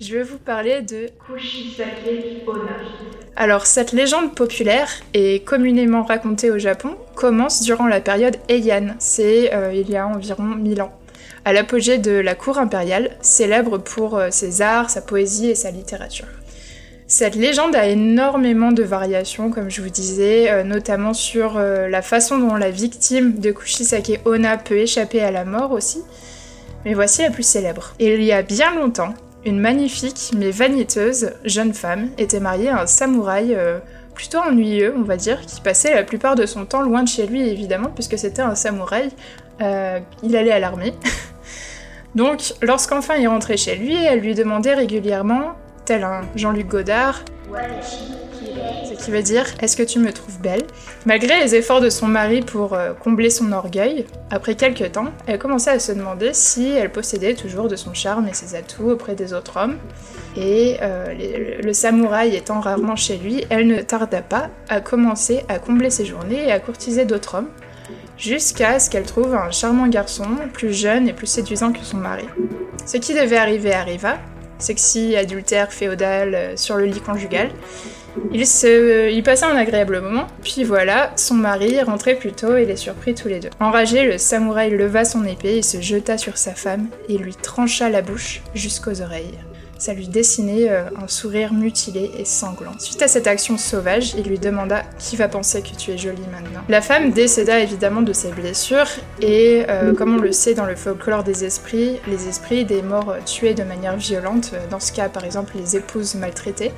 Je vais vous parler de Kushisake Onna. Alors, cette légende populaire et communément racontée au Japon commence durant la période Heian, c'est euh, il y a environ 1000 ans, à l'apogée de la cour impériale, célèbre pour euh, ses arts, sa poésie et sa littérature. Cette légende a énormément de variations, comme je vous disais, euh, notamment sur la façon dont la victime de Kushisake Onna peut échapper à la mort aussi. Mais voici la plus célèbre. Il y a bien longtemps, une magnifique mais vaniteuse jeune femme était mariée à un samouraï euh, plutôt ennuyeux, on va dire, qui passait la plupart de son temps loin de chez lui, évidemment, puisque c'était un samouraï. Euh, il allait à l'armée. Donc, lorsqu'enfin il rentrait chez lui, elle lui demandait régulièrement, tel un Jean-Luc Godard, ce qui veut dire Est-ce que tu me trouves belle? Malgré les efforts de son mari pour euh, combler son orgueil, après quelques temps, elle commençait à se demander si elle possédait toujours de son charme et ses atouts auprès des autres hommes. Et euh, les- le samouraï étant rarement chez lui, elle ne tarda pas à commencer à combler ses journées et à courtiser d'autres hommes, jusqu'à ce qu'elle trouve un charmant garçon, plus jeune et plus séduisant que son mari. Ce qui devait arriver arriva, sexy, adultère, féodal, euh, sur le lit conjugal, il, se... il passa un agréable moment, puis voilà, son mari rentrait plus tôt et les surprit tous les deux. Enragé, le samouraï leva son épée et se jeta sur sa femme et lui trancha la bouche jusqu'aux oreilles. Ça lui dessinait euh, un sourire mutilé et sanglant. Suite à cette action sauvage, il lui demanda Qui va penser que tu es jolie maintenant? La femme décéda évidemment de ses blessures, et euh, comme on le sait dans le folklore des esprits, les esprits des morts tués de manière violente, euh, dans ce cas par exemple les épouses maltraitées,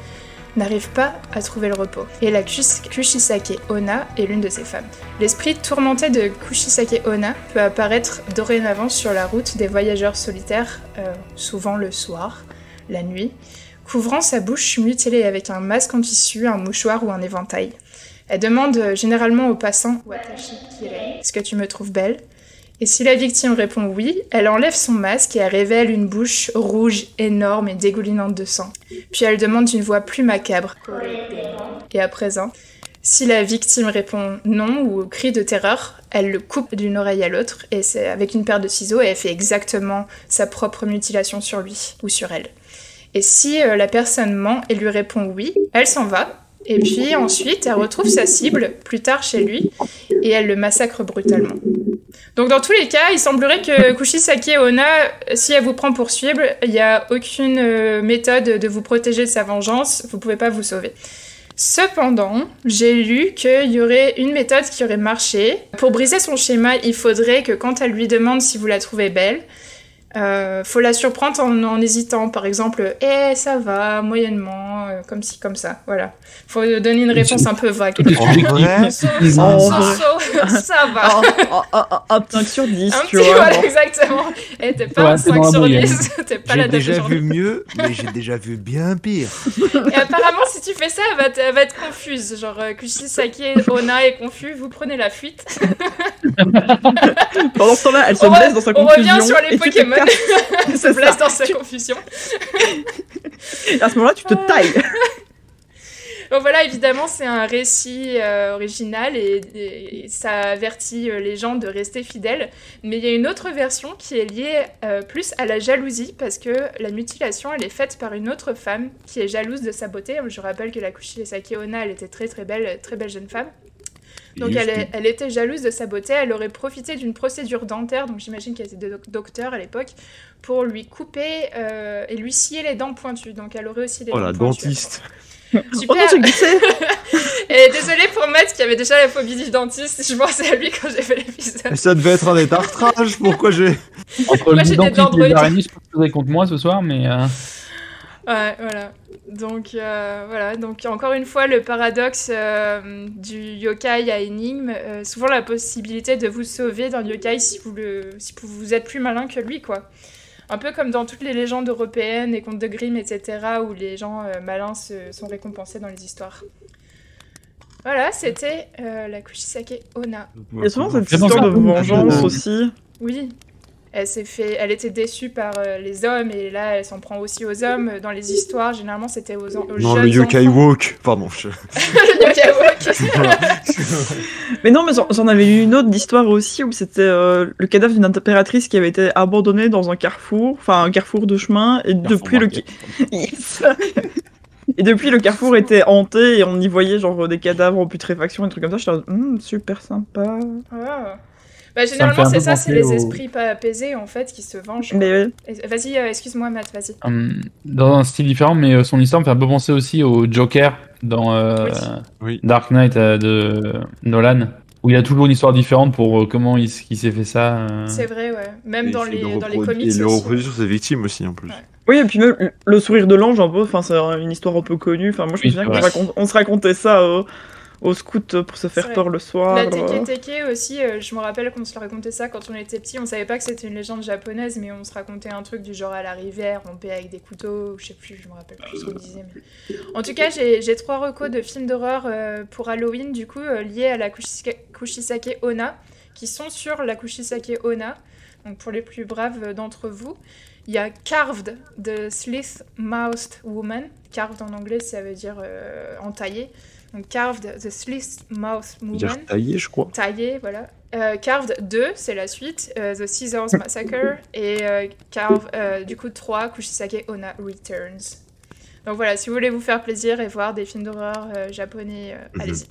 n'arrive pas à trouver le repos. Et la Kush- Kushisake Onna est l'une de ces femmes. L'esprit tourmenté de Kushisake Onna peut apparaître dorénavant sur la route des voyageurs solitaires, euh, souvent le soir, la nuit, couvrant sa bouche mutilée avec un masque en tissu, un mouchoir ou un éventail. Elle demande généralement aux passants Watashi est-ce que tu me trouves belle? Et si la victime répond oui, elle enlève son masque et elle révèle une bouche rouge, énorme et dégoulinante de sang. Puis elle demande d'une voix plus macabre Et à présent, si la victime répond non ou crie de terreur, elle le coupe d'une oreille à l'autre et c'est avec une paire de ciseaux et elle fait exactement sa propre mutilation sur lui ou sur elle. Et si euh, la personne ment et lui répond oui, elle s'en va. Et puis ensuite, elle retrouve sa cible plus tard chez lui et elle le massacre brutalement. Donc dans tous les cas, il semblerait que Kushisake Ona, si elle vous prend pour cible, il n'y a aucune euh, méthode de vous protéger de sa vengeance, vous pouvez pas vous sauver. Cependant, j'ai lu qu'il y aurait une méthode qui aurait marché. Pour briser son schéma, il faudrait que quand elle lui demande si vous la trouvez belle, euh, faut la surprendre en, en hésitant, par exemple, eh ça va, moyennement, euh, comme ci, comme ça, voilà. Faut donner une réponse un peu vague. En vrai, So, so, En so, vrai. ça va. un, un- un- un petit sur 10, Un tu petit, vois. voilà, bon. exactement. Et t'es pas Ouais, un c'est dans 5 la sur moyenne. 10, t'es pas la J'ai déjà vu mieux, mais j'ai déjà vu bien pire. Et apparemment, si tu fais ça, elle va, elle va être confuse. Genre, euh, Kushisake Ona est confus, vous prenez la fuite. Pendant ce temps-là, elle se On blesse dans sa on confusion. revient sur les et Pokémon. Elle se blesse dans sa confusion. À ce moment-là, tu te tailles. Donc voilà, évidemment, c'est un récit euh, original et, et ça avertit euh, les gens de rester fidèles. Mais il y a une autre version qui est liée euh, plus à la jalousie parce que la mutilation, elle est faite par une autre femme qui est jalouse de sa beauté. Je rappelle que la Kushisake Ona, elle était très très belle, très belle jeune femme. Donc elle, est- elle était jalouse de sa beauté, elle aurait profité d'une procédure dentaire, donc j'imagine qu'elle était doc- docteur à l'époque, pour lui couper euh, et lui scier les dents pointues. Donc elle aurait aussi les Oh dents la pointues. dentiste. Oh Super. non, j'ai glissé. Et désolé pour Matt qui avait déjà la phobie du dentiste, je pensais à lui quand j'ai fait l'épisode. Ça devait être un détartrage, pourquoi j'ai. Entre Moi, le dentiste et les araignées, je pense que vous avez contre moi ce soir, mais euh, Ouais, voilà. Donc euh, voilà, donc encore une fois le paradoxe euh, du yokai à énigme, euh, souvent la possibilité de vous sauver d'un yokai si vous le si vous êtes plus malin que lui quoi. Un peu comme dans toutes les légendes européennes, les contes de Grimm, etc., où les gens euh, malins se- sont récompensés dans les histoires. Voilà, c'était euh, la Kushisake Ona. Il y a souvent cette histoire de vengeance aussi. Oui, elle s'est fait, elle était déçue par euh, les hommes et là elle s'en prend aussi aux hommes. Dans les histoires, généralement c'était aux, aux Non, jeunes le yokai enfants. walk. Pardon. je- le yokai walk. Mais non, mais j'en- avais lu une autre d'histoire aussi où c'était euh, le cadavre d'une impératrice qui avait été abandonnée dans un carrefour, enfin un carrefour de chemin, et depuis le. Yes. et depuis le carrefour était hanté et on y voyait genre des cadavres en putréfaction et des trucs comme ça. J'étais Hum, super sympa. Ah. Bah, généralement, c'est ça, c'est les au- esprits pas apaisés en fait qui se vengent. Mais. Et- Vas-y, euh, excuse-moi, Matt, vas-y. hum, dans un style différent, mais euh, son histoire me fait un peu penser aussi au Joker dans euh, Oui. Oui. Dark Knight euh, de Nolan, où il a toujours une histoire différente pour euh, comment il, s'est fait ça. euh. C'est vrai, ouais. Même Et dans les, le dans les comics. Il le reproduit sur ses victimes aussi en plus. Ouais. Oui, et puis même le sourire de l'ange, un peu, enfin, c'est une histoire un peu connue. Enfin, moi, je me Oui, souviens qu'on se racontait ça euh, au scout pour se faire peur le soir. La. Teke Teke aussi, euh, je me rappelle qu'on se racontait ça quand on était petit. On savait pas que c'était une légende japonaise, mais on se racontait un truc du genre à la rivière, on paie avec des couteaux, ou je sais plus, je me rappelle plus ce qu'on disait. Mais... En tout cas, j'ai trois recos de films d'horreur euh, pour Halloween, du coup, euh, liés à la Kushisake, Ona, qui sont sur la Kushisake Ona. Donc pour les plus braves d'entre vous, il y a Carved de Slith Mouthed Woman. Carved en anglais, ça veut dire euh, entaillé. Donc Carved the veut dire Woman taillé, je crois. taillé, voilà. Euh, Carved 2, c'est la suite, euh, The Scissors Massacre, et euh, Carve, euh, du coup 3, Kushisake Ona Returns. Donc voilà, si vous voulez vous faire plaisir et voir des films d'horreur euh, japonais, euh, Mhm. allez-y.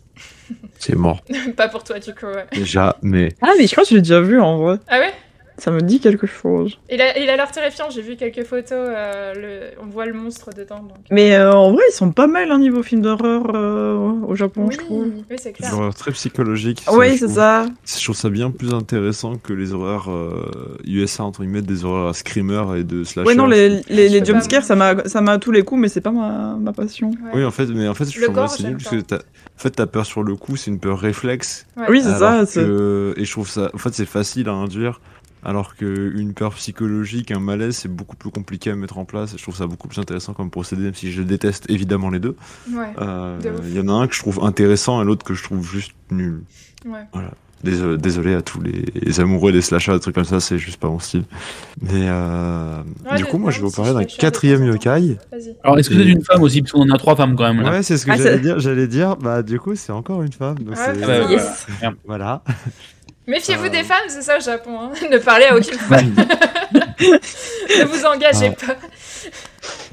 C'est mort. Pas pour toi du coup, ouais. Déjà, mais. Ah, mais je crois que je l'ai déjà vu en vrai. Ah ouais? Ça me dit quelque chose. Il a il a l'air terrifiant, j'ai vu quelques photos, euh, le- on voit le monstre dedans. Donc. Mais euh, en vrai, ils sont pas mal un niveau film d'horreur euh, au Japon, Oui, je trouve. oui c'est clair. Des horreurs très psychologiques. Oui, je c'est trouve- ça. Je trouve ça bien plus intéressant que les horreurs euh, USA, entre guillemets, des horreurs à screamer et de slasher. Ouais, non, les, les, les jumpscares, ça m'a ça m'a à tous les coups, mais c'est pas ma, ma passion. Ouais. Oui, en fait, mais en fait, je Le trouve gore, c'est nul parce que t'as, en fait, t'as peur sur le coup, c'est une peur réflexe. Ouais. Oui, c'est ça. c'est- et je trouve ça, en fait, c'est facile à induire. Alors qu'une peur psychologique, un malaise, c'est beaucoup plus compliqué à mettre en place. Je trouve ça beaucoup plus intéressant comme procédé, même si je déteste évidemment les deux. Ouais. Euh. Il y en a un que je trouve intéressant et l'autre que je trouve juste nul. Ouais. Désolé, désolé à tous les, les amoureux des slashers, des trucs comme ça, c'est juste pas mon style. Mais euh, Ouais, du coup, moi, je vais vous parler d'un quatrième yokai. Alors, est-ce que c'est une femme aussi? Parce qu'on en a trois femmes quand même là. Ouais, c'est ce que Ah, j'allais dire. J'allais dire, bah, du coup, c'est encore une femme. donc Ah. Ah bah, Yes. voilà. Méfiez-vous Euh. des femmes, c'est ça au Japon. Hein. ne parlez à aucune femme. ne vous engagez Ah. pas.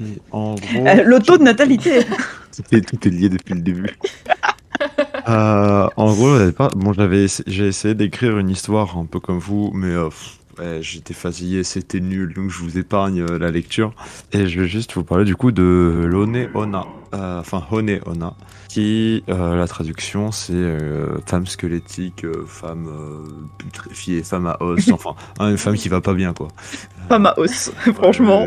Et en gros. Euh, Le taux de natalité. Tout est, tout est lié depuis le début. Euh, en gros, bon, j'avais, j'ai essayé d'écrire une histoire un peu comme vous, mais euh, ouais, j'étais fatigué, c'était nul, donc je vous épargne euh, la lecture. Et je vais juste vous parler du coup de Lone Ona, euh, enfin Hone Ona, qui, euh, la traduction, c'est euh, femme squelettique, euh, femme euh, putréfiée, femme à os, enfin, hein, une femme qui va pas bien quoi. Pas ma hausse, franchement.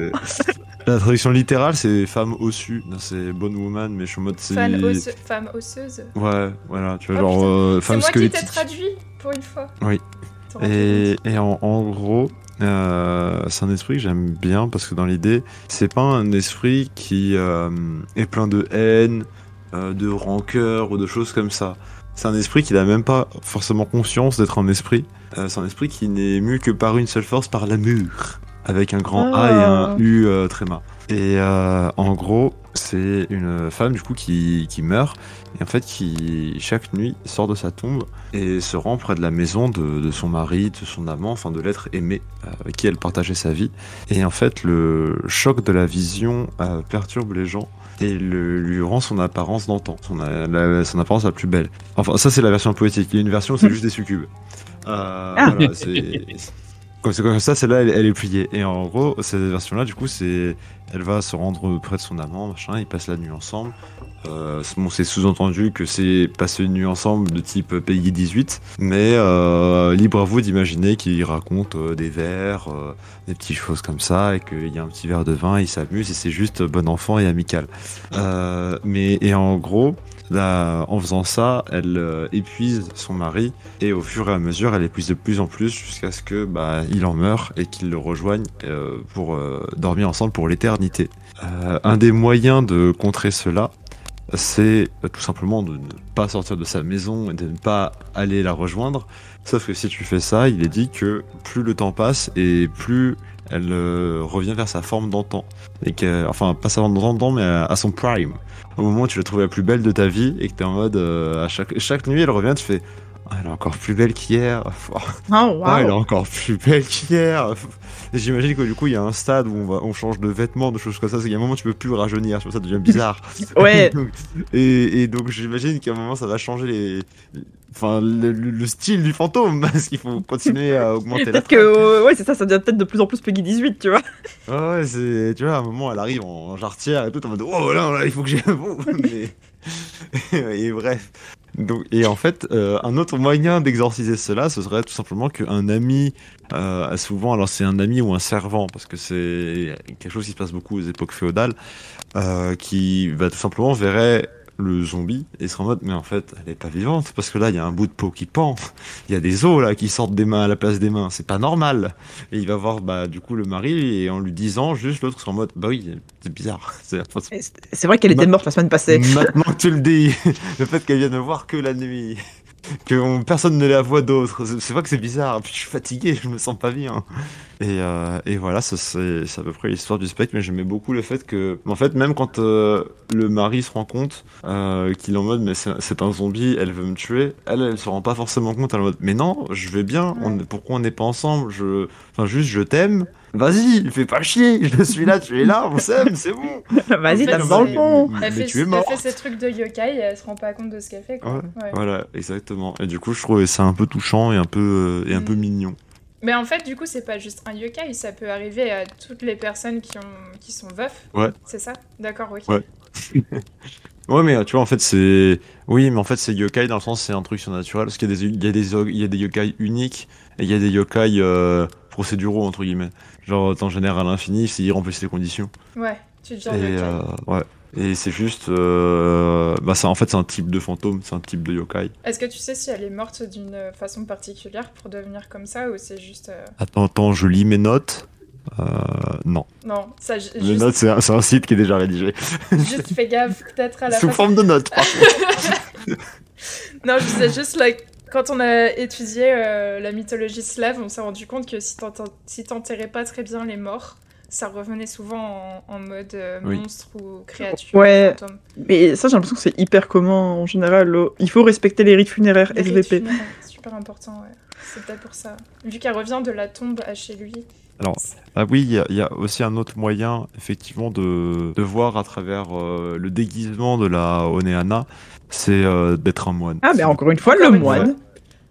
La traduction littérale, c'est femme ossue, Non, c'est Bone Woman, mais je suis en mode c'est. Osse- femme osseuse. Ouais, voilà, tu vois, Oh, genre euh, C'est femme moi qui t'ai squelettique. traduit pour une fois. Oui. Et, et en, en gros, euh, c'est un esprit que j'aime bien parce que dans l'idée, c'est pas un esprit qui euh, est plein de haine, euh, de rancœur ou de choses comme ça. C'est un esprit qui n'a même pas forcément conscience d'être un esprit. C'est un esprit qui n'est mu que par une seule force, par l'amour. Avec un grand A et Ah. un U euh, tréma. Et en gros, c'est une femme du coup qui, qui meurt et en fait qui chaque nuit sort de sa tombe et se rend près de la maison de, de son mari, de son amant, enfin de l'être aimé euh, avec qui elle partageait sa vie. Et en fait, le choc de la vision euh, perturbe les gens et le, lui rend son apparence d'antan, son, la- son apparence la plus belle. Enfin, ça c'est la version poétique. Il y a une version où c'est juste des succubes. Euh, Ah. voilà, c'est comme comme ça, celle-là, elle, elle est pliée. Et en gros, cette version-là, du coup, c'est, elle va se rendre près de son amant, machin, ils passent la nuit ensemble. Euh, bon, c'est sous-entendu que c'est passer une nuit ensemble de type Peggy 18, mais euh, libre à vous d'imaginer qu'ils racontent euh, des vers, euh, des petites choses comme ça, et qu'il y a un petit verre de vin, ils s'amusent, et c'est juste bon enfant et amical. Mais et en gros, là, en faisant ça, elle euh, épuise son mari, et au fur et à mesure, elle épuise de plus en plus jusqu'à ce que bah, il en meure et qu'il le rejoigne euh, pour euh, dormir ensemble pour l'éternité. Euh, un des moyens de contrer cela, c'est tout simplement de ne pas sortir de sa maison et de ne pas aller la rejoindre. Sauf que si tu fais ça, il est dit que plus le temps passe et plus elle revient vers sa forme d'antan. Enfin, pas sa forme d'antan, mais à son prime. Au moment où tu l'as trouvée la plus belle de ta vie et que t'es en mode, euh, à chaque, chaque nuit, elle revient, tu fais, Ah, elle est encore plus belle qu'hier. Oh, Oh, ah, elle est encore plus belle qu'hier. Et J'imagine que du coup, il y a un stade où on, va, on change de vêtements, de choses comme ça. C'est qu'il y a un moment tu peux plus rajeunir. Je ça devient bizarre. Ouais. Donc, et, et donc, j'imagine qu'à un moment, ça va changer les. Enfin, le, le- le style du fantôme, parce qu'il faut continuer à augmenter la Peut-être que, ouais, c'est ça, ça devient peut-être de plus en plus Peggy 18, tu vois. Ouais, ouais, c'est. Tu vois, à un moment, elle arrive en jarretière et tout, en mode Oh là, là, il faut que j'ai un bon. Mais... et bref. Donc, et en fait, euh, un autre moyen d'exorciser cela, ce serait tout simplement qu'un ami, euh, souvent, alors c'est un ami ou un servant, parce que c'est quelque chose qui se passe beaucoup aux époques féodales, euh, qui va tout simplement verrait le zombie et sera en mode mais en fait elle est pas vivante parce que là il y a un bout de peau qui pend. Il y a des os là qui sortent des mains à la place des mains. C'est pas normal. Et il va voir bah du coup le mari et en lui disant juste l'autre sera en mode bah oui c'est bizarre. C'est vrai qu'elle était morte la semaine passée. maintenant que tu le dis le fait qu'elle vienne me voir que la nuit que on- personne ne la voit d'autre. C'est vrai que c'est bizarre. Puis je suis fatigué je me sens pas bien. Et, euh, et voilà c'est à peu près l'histoire du spectre mais j'aimais beaucoup le fait que en fait même quand euh, le mari se rend compte euh, qu'il est en mode mais c'est c'est un zombie elle veut me tuer elle elle se rend pas forcément compte elle est en mode mais non je vais bien on, pourquoi on n'est pas ensemble je enfin juste je t'aime vas-y fais pas chier je suis là tu es là on s'aime c'est bon Vas-y, tape dans le fond. Elle fait, tu es elle mort fait ses trucs de yokai et elle se rend pas compte de ce qu'elle fait. Quoi. Ouais, Ouais. Voilà, exactement. Et du coup, je trouvais ça un peu touchant et un peu, euh, et un Mm. peu mignon. Mais en fait, du coup, c'est pas juste un yokai, ça peut arriver à toutes les personnes qui, ont... qui sont veufs. Ouais. C'est ça? D'accord, ok. Ouais. Ouais, mais tu vois, en fait, c'est. Oui, mais en fait, c'est yokai dans le sens, c'est un truc surnaturel. Parce qu'il y a des, il y a des, il y a des yokai uniques et il y a des yokai euh, procéduraux, entre guilles. Genre, t'en génères à l'infini s'ils remplissent les conditions. Ouais, tu deviens Et euh, ouais. Et c'est juste, euh, bah ça en fait c'est un type de fantôme, c'est un type de yokai. Est-ce que tu sais si elle est morte d'une façon particulière pour devenir comme ça ou c'est juste. euh, Attends, attends, je lis mes notes. Euh, non, Non, ça, mes juste, notes c'est un, un site qui est déjà rédigé. juste fais gaffe, peut-être à la Sous forme de notes. par contre. Non, je disais juste, like, quand on a étudié euh, la mythologie slave, on s'est rendu compte que si t'enten- si t'enterrais pas très bien les morts, ça revenait souvent en, en mode euh, Oui. monstre ou créature. Ouais. fantôme. Mais ça, j'ai l'impression que c'est hyper commun en général. Il faut respecter les rites funéraires Les rites SVP. funéraires, super important, ouais. C'est peut-être pour ça. Vu qu'elle revient de la tombe à chez lui. Alors, Ah oui, il y a- il y, a aussi un autre moyen, effectivement, de, de voir à travers euh, le déguisement de la Oneana, c'est euh, d'être un moine. Ah, mais encore une fois, Encore le moine.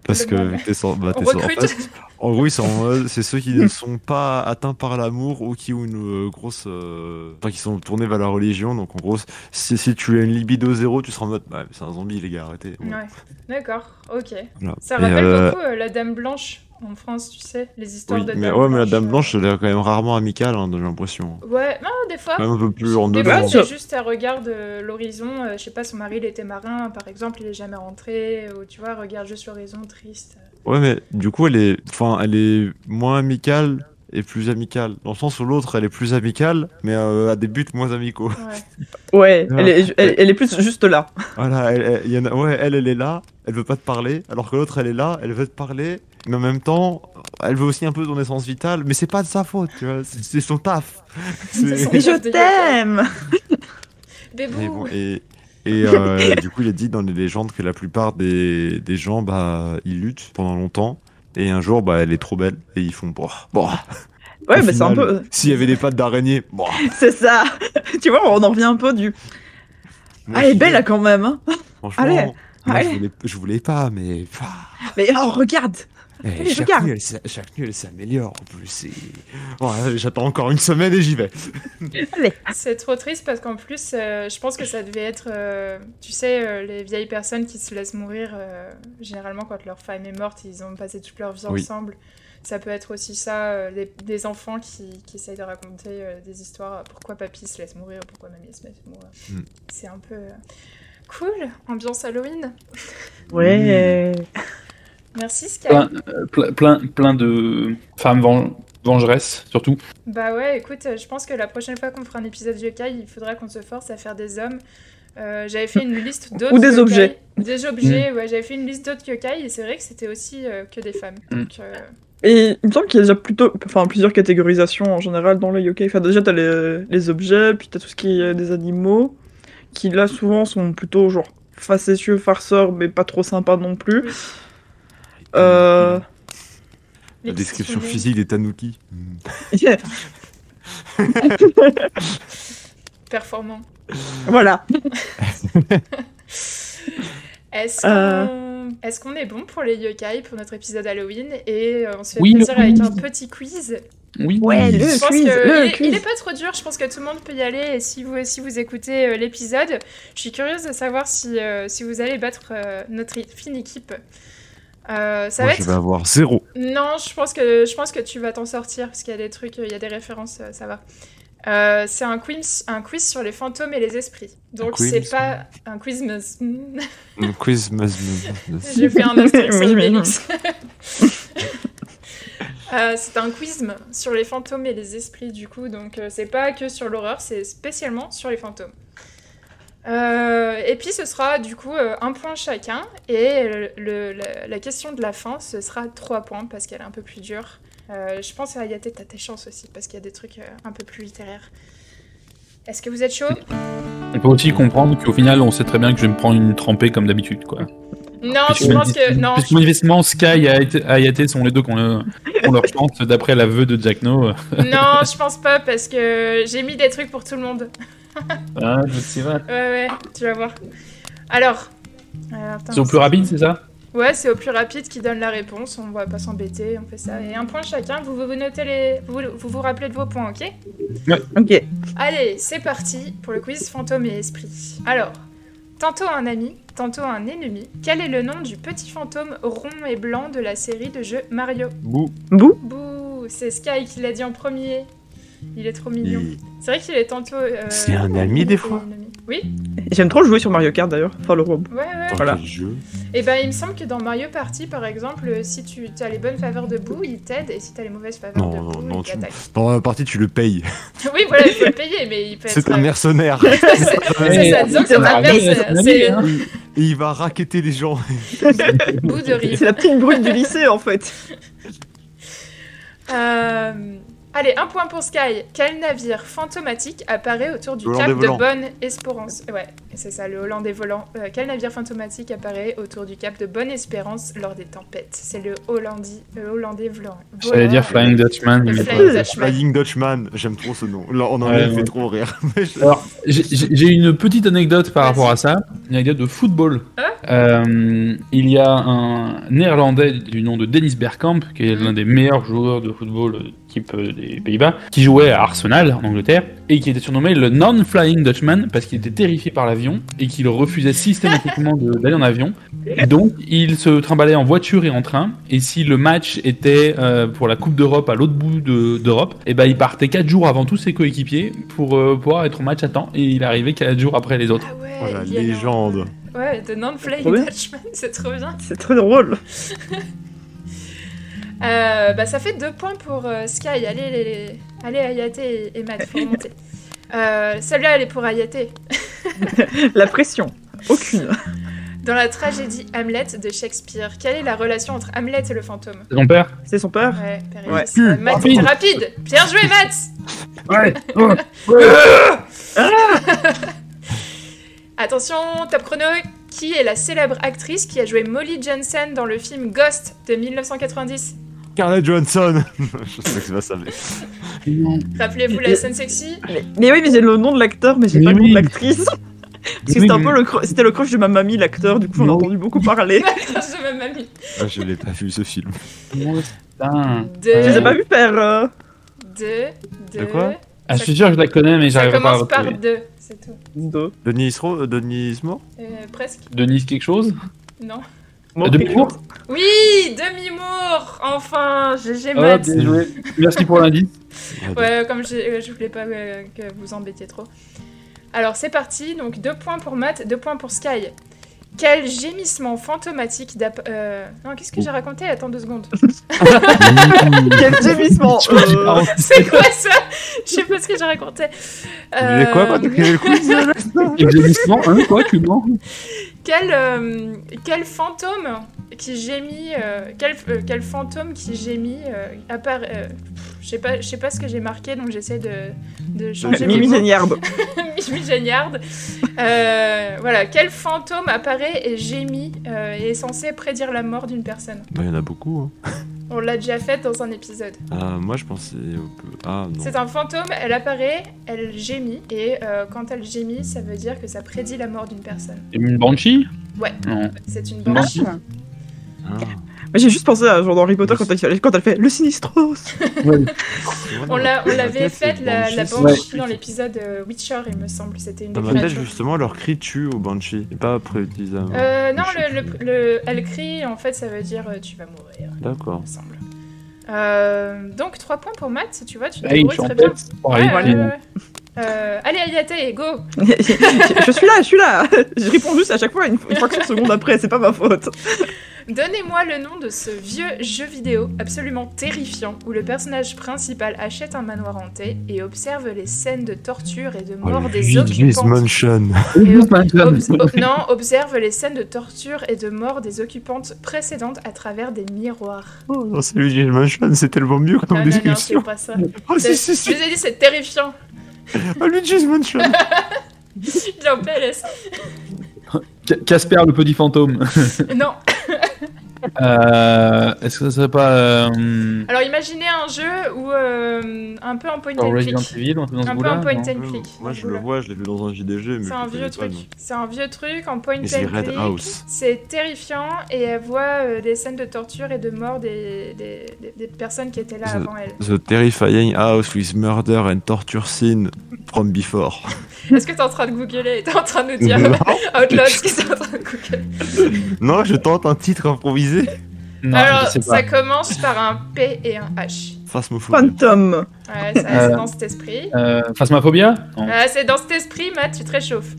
Parce le que t'es sans- bah, On t'es sans- en, fait, en gros, ils sont en mode- c'est ceux qui ne sont pas atteints par l'amour ou qui ont une euh, grosse, euh, enfin, qui sont tournés vers la religion. Donc en gros, si, si tu as une libido zéro, tu seras en mode, bah, c'est un zombie, les gars, arrêtez. Ouais, d'accord, ok. voilà. Ça Et, rappelle euh, beaucoup euh, la Dame Blanche en France, tu sais, les histoires oui, de mais Dame ouais, mais la Dame Blanche, elle est quand même rarement amicale, hein, j'ai l'impression. Ouais, non, des fois. Même un peu plus en Des fois, c'est juste, elle regarde euh, l'horizon. euh, je sais pas, son mari, il était marin, par exemple, il est jamais rentré. Ou tu vois, elle regarde juste l'horizon, triste. Ouais, mais du coup, elle est, enfin, elle est moins amicale et plus amicale. Dans le sens où l'autre, elle est plus amicale, mais euh, à des buts moins amicaux. Ouais. Ouais, elle est, elle, elle est plus juste là. Voilà, elle, elle- il y en a- ouais, elle, elle est là, elle veut pas te parler, alors que l'autre, elle est là, elle veut te parler, mais en même temps, elle veut aussi un peu ton essence vitale, mais c'est pas de sa faute, tu vois, c'est son taf. Mais je t'aime bon, et, et, euh, du coup, il est dit dans les légendes que la plupart des, des gens, bah, ils luttent pendant longtemps, et un jour, bah, elle est trop belle, et ils font, bon, bon. Ouais, Au mais c'est un peu. S'il y avait des pattes d'araignée, bon. C'est ça Tu vois, on en revient un peu du. moi, Ah, elle est belle là quand même, hein Franchement, Allez, moi, allez. Je, voulais, je voulais pas, mais. Mais oh, regarde eh, Allez, chaque, regarde. nuit, elle, chaque nuit, elle s'améliore en plus. Ouais, J'attends encore une semaine et j'y vais. C'est trop triste parce qu'en plus, euh, je pense que ça devait être, euh, tu sais, euh, les vieilles personnes qui se laissent mourir, euh, généralement quand leur femme est morte, ils ont passé toute leur vie Oui. ensemble. Ça peut être aussi ça, euh, des, des enfants qui, qui essayent de raconter euh, des histoires, pourquoi papy se laisse mourir, pourquoi mamie se laisse mourir. Mm. C'est un peu euh, cool, ambiance Halloween. Ouais Merci Sky. Plein, euh, plein, plein, plein de femmes ven- vengeresses, surtout. Bah ouais, écoute, euh, je pense que la prochaine fois qu'on fera un épisode yokai, il faudra qu'on se force à faire des hommes. Euh, j'avais fait une liste d'autres Ou des yokai. objets. Des objets, ouais, j'avais fait une liste d'autres yokai et c'est vrai que c'était aussi euh, que des femmes. Mm. Donc, euh, Et il me semble qu'il y a déjà plutôt, enfin, plusieurs catégorisations en général dans les yokai. Enfin, déjà, t'as les, les objets, puis t'as tout ce qui est des animaux, qui là souvent sont plutôt genre facétieux, farceurs, mais pas trop sympas non plus. Oui. Euh... La description physique des tanuki. performants. voilà. Est-ce Euh. qu'on est, qu'on est bon pour les yokai pour notre épisode Halloween et euh, on se fait Oui, plaisir avec un petit quiz Oui. Ouais, le Je pense quiz, que le il, est- quiz. il est pas trop dur, je pense que tout le monde peut y aller. Et si vous, si vous écoutez euh, l'épisode, je suis curieuse de savoir si, euh, si vous allez battre euh, notre fine équipe. Euh, ça Moi, va je vais avoir zéro. Non, je pense que je pense que tu vas t'en sortir parce qu'il y a des trucs, il y a des références, euh, ça va. Euh, c'est un quiz, un quiz sur les fantômes et les esprits. Donc quiz. c'est pas un quiz, Un quiz, j'ai fait un. Euh, c'est un quiz sur les fantômes et les esprits du coup, donc euh, c'est pas que sur l'horreur, c'est spécialement sur les fantômes. Euh, et puis ce sera du coup euh, un point chacun et le- le- la, la question de la fin ce sera trois points parce qu'elle est un peu plus dure. Euh, je pense à Ayate, t'as tes chances aussi parce qu'il y a des trucs un peu plus littéraires. Est-ce que vous êtes chaud? On peut aussi comprendre qu'au final, on sait très bien que je vais me prendre une trempée comme d'habitude, quoi. Non, Puisque je pense que non. Puisque manifestement, Sky et Ayate- Ayate sont les deux qui ont, le- leur chance d'après l'aveu de Jack No. Non, je pense pas parce que j'ai mis des trucs pour tout le monde. Ah, je sais pas. Ouais, ouais, tu vas voir. Alors. euh, C'est au plus rapide, c'est ça? Ouais, c'est au plus rapide qui donne la réponse. On va pas s'embêter, on fait ça. Et un point chacun. Vous vous, vous notez les, vous, vous vous rappelez de vos points, ok? Ok. Allez, c'est parti pour le quiz fantôme et esprit. Alors, tantôt un ami, tantôt un ennemi. Quel est le nom du petit fantôme rond et blanc de la série de jeux Mario? Bouh. Bouh Bouh, c'est Sky qui l'a dit en premier. Il est trop mignon. Il- C'est vrai qu'il est tantôt. euh, C'est un ami, des fois. Oui J'aime trop jouer sur Mario Kart d'ailleurs. Enfin, le robot. Ouais, ouais. Dans Voilà. Et ben, il me semble que dans Mario Party, par exemple, euh, si tu as les bonnes faveurs de boue, il t'aide, et si tu as les mauvaises faveurs Non, de non, boue, non, il tu- t'attaque. Pendant la partie, tu le payes. oui, voilà, il faut le payer, mais il peut être. C'est un mercenaire. c'est c'est ça, disons que c'est un mercenaire. Et il va raqueter les gens. bout de riz. C'est la petite brute du lycée en fait. Euh, Allez, un point pour Sky. Quel navire fantomatique apparaît autour du Le cap de volant. Bonne Espérance? Ouais, c'est ça, le Hollandais volant. Euh, quel navire fantomatique apparaît autour du cap de Bonne Espérance lors des tempêtes? C'est le Hollandais, le Hollandais volant. J'allais dire Flying Dutchman. Mais Flying Dutchman. Flying Dutchman, j'aime trop ce nom. Là, on en Ouais, a ouais. fait trop rire. Alors, j'ai- une petite anecdote par rapport à ça, une anecdote de football. Ah. Euh, il y a un néerlandais du nom de Dennis Bergkamp, qui est l'un des meilleurs joueurs de football type euh, des Pays-Bas, qui jouait à Arsenal en Angleterre, et qui était surnommé le Non-Flying Dutchman, parce qu'il était terrifié par l'avion, et qu'il refusait systématiquement d'aller en avion. Et donc, il se trimballait en voiture et en train, et si le match était euh, pour la Coupe d'Europe à l'autre bout de- d'Europe, et ben il partait 4 jours avant tous ses coéquipiers pour euh, pouvoir être au match à temps, et il arrivait 4 jours après les autres. Ah ouais, Oh, la légende. Ouais, de Non-Flying Trop. Dutchman, c'est trop bien. C'est très drôle. Euh, bah, ça fait deux points pour euh, Sky. Allez, les, les- allez Ayate et, et Matt, faut remonter. Euh, Celle-là, elle est pour Ayate. La pression. Aucune. Dans la tragédie Hamlet de Shakespeare, quelle est la relation entre Hamlet et le fantôme? C'est ton père? C'est son père? Ouais, Pérez. Ouais. Euh, Matt, Rapide. t'es rapide Bien joué, Matt Ouais Attention, top chrono Qui est la célèbre actrice qui a joué Molly Jensen dans le film Ghost de 1990 Carla Johansson. je sais que c'est pas ça, mais. Rappelez-vous la scène sexy mais, mais oui, mais j'ai le nom de l'acteur, mais j'ai pas le nom de l'actrice. Parce que c'était un peu le, c'était le crush de ma mamie, l'acteur, du coup j'en ai Non. entendu beaucoup parler. Je même mamie. Ah, je l'ai pas vu ce film. Putain. Deux, Je les ai pas vu faire. euh, deux, deux. De quoi? Ah, je suis sûr que je la connais, mais Ça j'arrive pas à commence par retrouver. deux, c'est tout. de- Denis Ro... Denis Mo Euh, presque Denise quelque chose? Non. Moi, De quelque Moore chose. Oui, demi-mour Enfin, GG Ah, Matt. bien joué. Merci pour l'indice. Ouais, comme je, euh, je voulais pas euh, que vous embêtiez trop. Alors c'est parti, donc deux points pour Matt, deux points pour Sky. Quel gémissement fantomatique d'ap... euh, Non, qu'est-ce que j'ai raconté? Attends deux secondes. Quel gémissement. Euh, C'est quoi ça? Je sais pas ce que j'ai raconté. Mais quoi, Euh, quel quiz? Exémissement, hein, quoi, tu mens? Quel, euh, quel fantôme qui gémit, euh, quel, euh, quel fantôme qui gémit euh, apparaît. Je sais pas, je sais pas ce que j'ai marqué, donc j'essaie de, de changer mes Mimi mots. Géniard. Mimi. Euh, voilà, quel fantôme apparaît et gémit euh, et est censé prédire la mort d'une personne? Bah, il y en a beaucoup. Hein. On l'a déjà fait dans un épisode. Ah, moi, je pensais. Ah. C'est un fantôme, elle apparaît, elle gémit, et euh, quand elle gémit, ça veut dire que ça prédit la mort d'une personne. Une banshee? Ouais. C'est une Non. banshee. Ah. J'ai juste pensé à genre dans Harry Potter quand elle, quand elle fait le Sinistros. On l'avait tête, fait c'est la, la Banshee, dans l'épisode euh, Witcher, il me semble. C'était une Dans des ma tête, justement, leur cri tue au Banshee. Et pas mort. Euh, non, le, le, le- elle crie, en fait, ça veut dire euh, tu vas mourir, D'accord. Euh, donc 3 points pour Matt, tu vois, tu te je débrouilles très bien. Ouais, ouais, ouais. Euh, allez, Ayate, go je suis là, je suis là. Je réponds juste à chaque fois une, une fraction de seconde après, c'est pas ma faute. Donnez-moi le nom de ce vieux jeu vidéo absolument terrifiant où le personnage principal achète un manoir hanté et observe les scènes de torture et de Oh, mort des Luigi's occupants. Mansion. Et ob- ob- non, observe les scènes de torture et de mort des occupantes précédentes à travers des miroirs. Oh, non, c'est Luigi's Mansion, c'est tellement mieux comme non, non, non, c'est description. pas ça. Oh, C'est- si, si, Je si. vous ai dit, c'est terrifiant. Oh, Luigi's Mansion. Il est en PLS. Ca- Casper le petit fantôme. Non. Euh, Est-ce que ça serait pas euh, Alors imaginez un jeu où euh, un peu en point and click. Evil ou un truc dans Un peu en point and click. Moi, je le vois, je l'ai vu dans un JDG, mais C'est un vieux truc. C'est un vieux truc en point and click. C'est terrifiant et elle voit euh, des scènes de torture et de mort des, des, des- des personnes qui étaient là The- avant elle. The terrifying house with murder and torture scene from before. Est-ce que t'es en train de googler? T'es en train de nous dire non, Outloud ce que t'es en train de googler non, je tente un titre improvisé. Non, Alors je sais ça commence par un P et un H. Phasmophobie. Phantom. Ouais, ça- Euh. c'est dans cet esprit. Euh, Phasmophobia. Ah, c'est dans cet esprit, Matt, tu te réchauffes.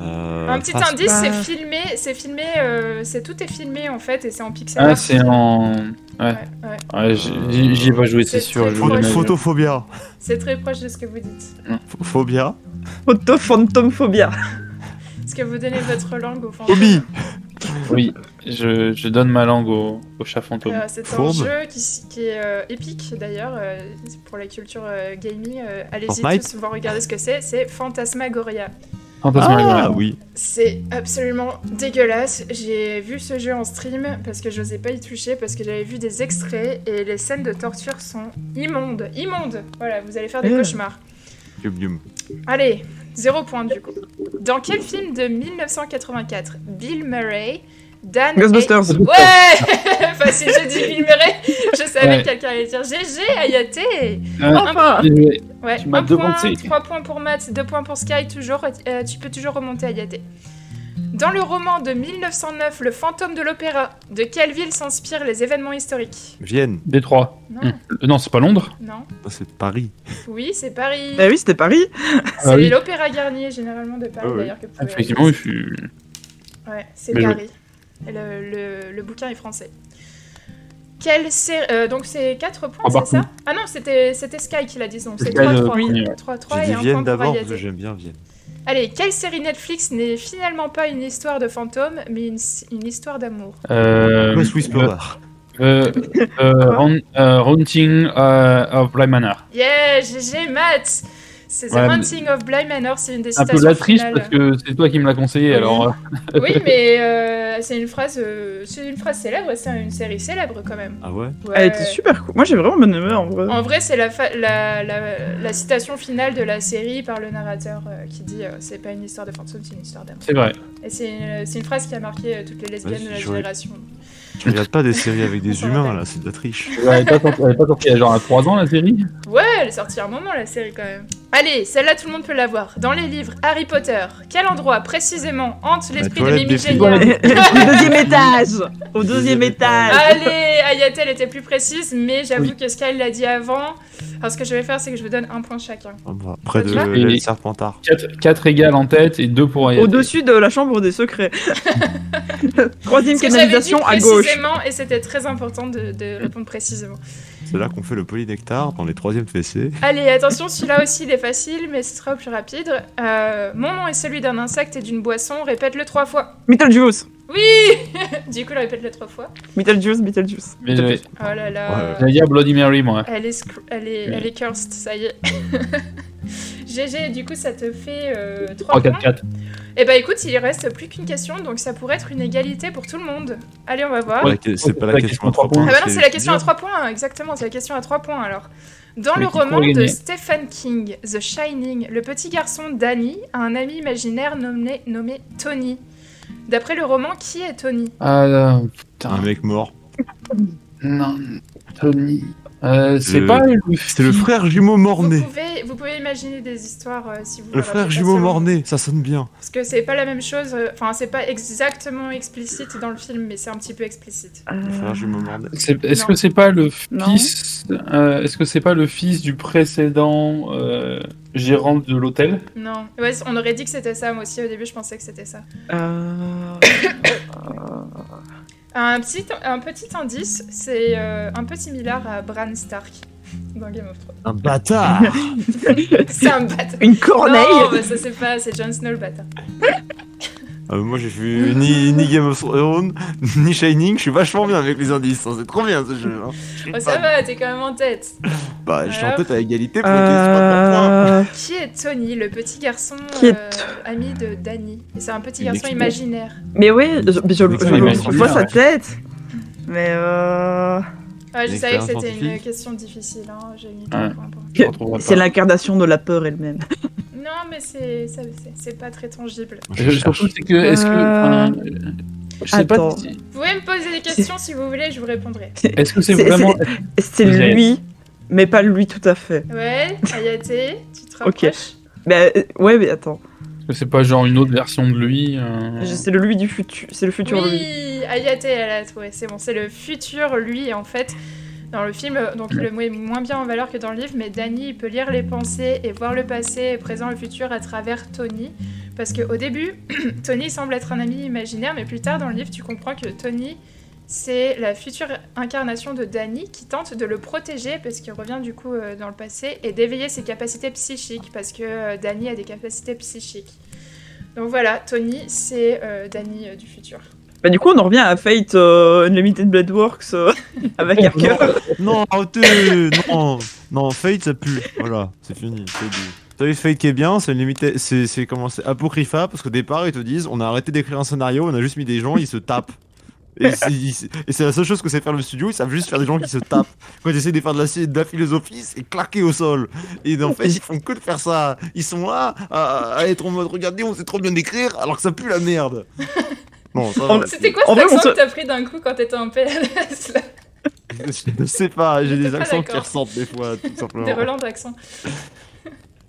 Euh, Un petit indice, c'est filmé, c'est filmé, euh, c'est tout est filmé en fait et c'est en pixel Ah, c'est en. Ouais. Ouais, ouais. Ouais, j'y ai pas joué, c'est sûr. Photophobia. C'est très proche de ce que vous dites. Ph- Phobia. Photo Phantomphobia. Est-ce que vous donnez votre langue au fantôme Phobie. Oui, je, je donne ma langue au, au chat fantôme. Euh, c'est un Fourbe. jeu qui, est euh, épique d'ailleurs euh, pour la culture euh, gaming. euh, Allez-y tous voir regarder ce que c'est. C'est Phantasmagoria. Fantasmagoria. Ah oui. C'est absolument dégueulasse. J'ai vu ce jeu en stream parce que j'osais pas y toucher parce que j'avais vu des extraits et les scènes de torture sont immondes. Immondes Voilà, vous allez faire des Euh. cauchemars. Yum, yum. Allez, zéro point du coup. Dans quel film de 1984 Bill Murray, Dan Ghostbusters. Ouais Enfin, si je dis Bill Murray, je savais Ouais. que quelqu'un allait dire GG, Ayate Euh, Enfin. Ouais, Tu m'as un point, devancé. 3 points pour Matt, 2 points pour Sky, toujours, euh, tu peux toujours remonter Ayate. Dans le roman de 1909, Le fantôme de l'opéra, de quelle ville s'inspirent les événements historiques? Vienne. Détroit. Non, Hum. Euh, Non, c'est pas Londres. non. Ça, C'est Paris. Oui, c'est Paris. Bah oui, c'était Paris. C'est Ah oui. l'opéra Garnier, généralement, de Paris, Ah oui. d'ailleurs. que Effectivement, je suis. Ouais, c'est Paris. Le, le- le bouquin est français. Quelle série... euh, donc c'est 4 points, Ah, c'est ça? Ah non, c'était c'était Sky qui l'a dit, donc c'est Sky, le 3-3. premier, ouais. 3-3 J'ai et un Vienne d'abord parce que j'aime bien Vienne. Allez, quelle série Netflix n'est finalement pas une histoire de fantôme, mais une, une histoire d'amour? Euh, West Whisperer. euh, euh, euh, Haunting euh, of Bly Manor. Yeah, GG, Matt C'est The Ouais, of Bly Manor, c'est une des Un peu citations la triche finales. parce que c'est toi qui me l'as conseillé, Oui. alors. euh, Oui, mais euh, c'est une phrase, euh, c'est une phrase célèbre, c'est une série célèbre quand même. Ah ouais? Ouais. Elle était super cool. Moi, j'ai vraiment bien aimé en vrai. En vrai, c'est la, la, la, la citation finale de la série par le narrateur euh, qui dit euh, c'est pas une histoire de fantôme, c'est une histoire d'amour. C'est vrai. Et c'est une, c'est une phrase qui a marqué euh, toutes les lesbiennes Ouais, de la génération. Tu regardes pas des séries avec des humains là, c'est de la triche. Elle avait pas sorti, elle avait pas sorti il y a genre à 3 ans la série? Ouais, elle est sortie à un moment la série quand même. Allez, celle-là tout le monde peut la voir. Dans les livres Harry Potter, quel endroit précisément hante l'esprit de Mimi. Génial Au deuxième étage. Au deuxième étage. Allez, Ayatel était plus précise, mais j'avoue Oui. que Sky l'a dit avant. Alors ce que je vais faire, c'est que je vous donne un point chacun. Ah bah, Près de Serpentard. 4, égales en tête et 2 pour Ayate. Au-dessus de la chambre des secrets. Troisième canalisation à gauche. Et c'était très important de, de répondre précisément. C'est là qu'on fait le polynectar dans les troisièmes fessées. Allez, attention, celui-là aussi il est facile, mais ce sera au plus rapide. Euh, mon nom est celui d'un insecte et d'une boisson, répète-le trois fois. Beetlejuice. Oui Du coup, répète-le trois fois. Beetlejuice, Beetlejuice. Mais j'avais- Oh là là. Ouais. J'allais dire Bloody Mary, moi. Elle est, elle est, Oui. elle est cursed, ça y est. GG, du coup, ça te fait euh, 3 3, points. 4, 4. Et bah écoute, il reste plus qu'une question, donc ça pourrait être une égalité pour tout le monde. Allez, on va voir. Ouais, C'est pas la question à 3 points. Ah bah non, c'est la question à dire. 3 points, exactement, c'est la question à 3 points alors. Dans le roman de Stephen King, The Shining, le petit garçon Danny a un ami imaginaire nommé, nommé Tony. D'après le roman, qui est Tony? Ah, Un putain. mec mort. Non, Tony. Euh, c'est Le- pas le. C'est le frère jumeau vous mort-né. pouvez, vous pouvez imaginer des histoires euh, si vous Le vous frère jumeau mort-né, ça sonne bien. Parce que c'est pas la même chose, euh, enfin c'est pas exactement explicite dans le film, mais c'est un petit peu explicite. Le frère jumeau mort-né. C'est- Est-ce Non. que c'est pas le fils euh, Est-ce que c'est pas le fils du précédent euh, gérant de l'hôtel? Non, ouais, on aurait dit que c'était ça, moi aussi au début je pensais que c'était ça. Un petit, un petit indice, c'est euh, un peu similaire à Bran Stark dans Game of Thrones. Un bâtard C'est un bâtard. Une corneille. Non, bah ça c'est pas, c'est Jon Snow le bâtard. Euh, Moi j'ai vu ni, ni Game of Thrones, ni Shining, je suis vachement bien avec les indices, hein, c'est trop bien ce jeu. hein. Oh, ça va, t'es quand même en tête. Bah, je suis en tête à égalité pour. Euh... Qui est Tony, le petit garçon Qui est- euh, ami de Danny? C'est un petit garçon imaginaire. Mais oui, je, mais je, je- vois sa tête. Mais euh... Ouais, je savais que c'était une question difficile, hein. j'ai mis Ouais. trois points pour- Je retrouverai c'est l'incarnation de la peur elle-même. Non, mais c'est pas très tangible. Je- Surtout, c'est que. Est-ce que. Euh, je sais attends. pas. si- Vous pouvez me poser des questions si vous voulez, je vous répondrai. Est-ce que c'est vraiment. C'est lui, mais pas lui tout à fait. Ouais, Ayate, tu te Ok. rapproches Mais euh, ouais, mais attends. C'est pas genre une autre version de lui euh, Je- C'est le lui du futur. C'est le futur lui. Oui, Ayate, elle a trouvé, c'est bon, c'est le futur, lui, en fait. Dans le film, euh, donc il le met moins bien en valeur que dans le livre, mais Danny, il peut lire les pensées et voir le passé, le présent, le futur à travers Tony, Parce qu'au début, Tony semble être un ami imaginaire, mais plus tard dans le livre, tu comprends que Tony, c'est la future incarnation de Danny qui tente de le protéger parce qu'il revient du coup euh, dans le passé et d'éveiller ses capacités psychiques parce que euh, Danny a des capacités psychiques. Donc voilà, Tony, c'est euh, Danny euh, du futur. Bah, du coup, on en revient à Fate euh, Unlimited Blade Works euh, avec Harker. Non, arrêtez Non, non, Fate ça pue. Voilà, c'est fini. c'est dit. Vous savez, Fate qui est bien, c'est une limité, c'est c'est comment c'est Apocrypha parce qu'au départ ils te disent on a arrêté d'écrire un scénario, on a juste mis des gens, ils se tapent. Et c'est la seule chose que sait faire le studio, ils savent juste faire des gens qui se tapent. Quand ils essaient de faire de la, de la philosophie, c'est claqué au sol. Et en fait, ils font que de faire ça. Ils sont là à, à être en mode regardez, on sait trop bien écrire alors que ça pue la merde. Va, C'était quoi cet accent que t'as pris d'un coup quand t'étais en PLS là Je ne sais pas, j'ai des pas accents qui ressortent des fois, tout simplement. Des relents d'accent.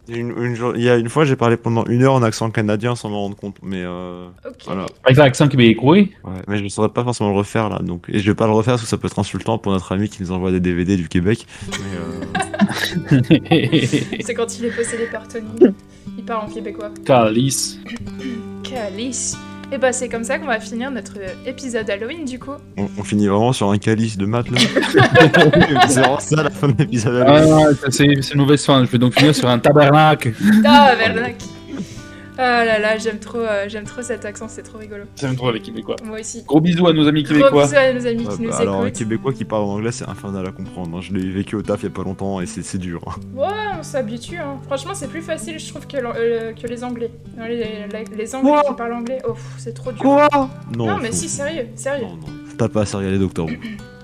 Il y a une, une jour- il y a une fois, j'ai parlé pendant une heure en accent canadien sans m'en rendre compte, mais euh, voilà. Avec l'accent québécois? Ouais, mais je ne saurais pas forcément le refaire là, donc et je vais pas le refaire parce que ça peut être insultant pour notre ami qui nous envoie des DVD du Québec. Mais euh, C'est quand il est possédé par Tony. Il part en québécois. Calice. Calice. Et bah c'est comme ça qu'on va finir notre épisode Halloween du coup. on, on finit vraiment sur un calice de maths là. c'est vraiment ça la fin de l'épisode. Ah, non, ça, c'est une mauvaise fin. Je vais donc finir sur un tabernacle. Ah Vernac Ah là là, j'aime trop, euh, j'aime trop cet accent, c'est trop rigolo. J'aime trop les Québécois. Moi aussi. Gros bisous à nos amis Gros québécois. bisous à nos amis Ouais, qui nous bah, alors un écoutent. québécois qui parle en anglais c'est infernal à comprendre. hein. Je l'ai vécu au taf il y a pas longtemps et c'est dur. hein. Ouais, on s'habitue. Hein. Franchement, c'est plus facile, je trouve, que, euh, que les Anglais. Non, Les, les- les Anglais Quoi qui parlent anglais, oh, c'est trop dur. Non, non, mais faut- si, sérieux, sérieux. Non, non. T'as pas à regarder Doctor Who.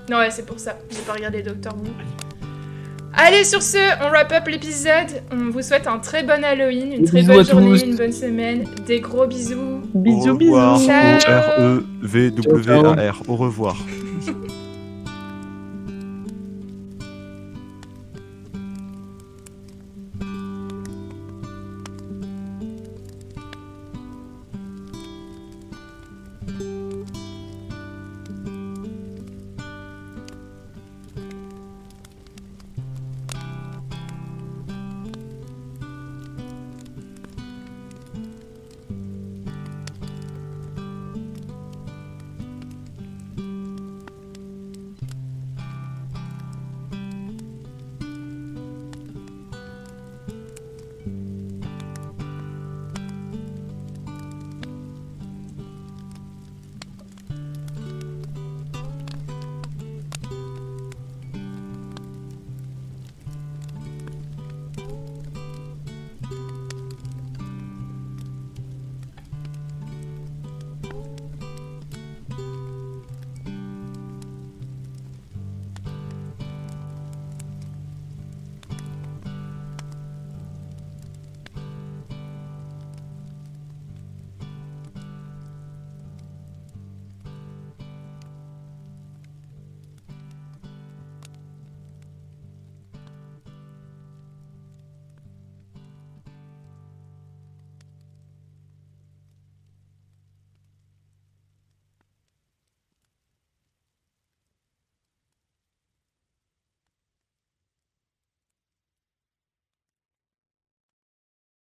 Non, ouais, c'est pour ça. J'ai pas regardé Doctor Who. Allez, sur ce, on wrap up l'épisode. On vous souhaite un très bon Halloween, une très bisous bonne journée, tous. une bonne semaine. Des gros bisous. Bisous, Au revoir. bisous. Ciao. E. Au revoir.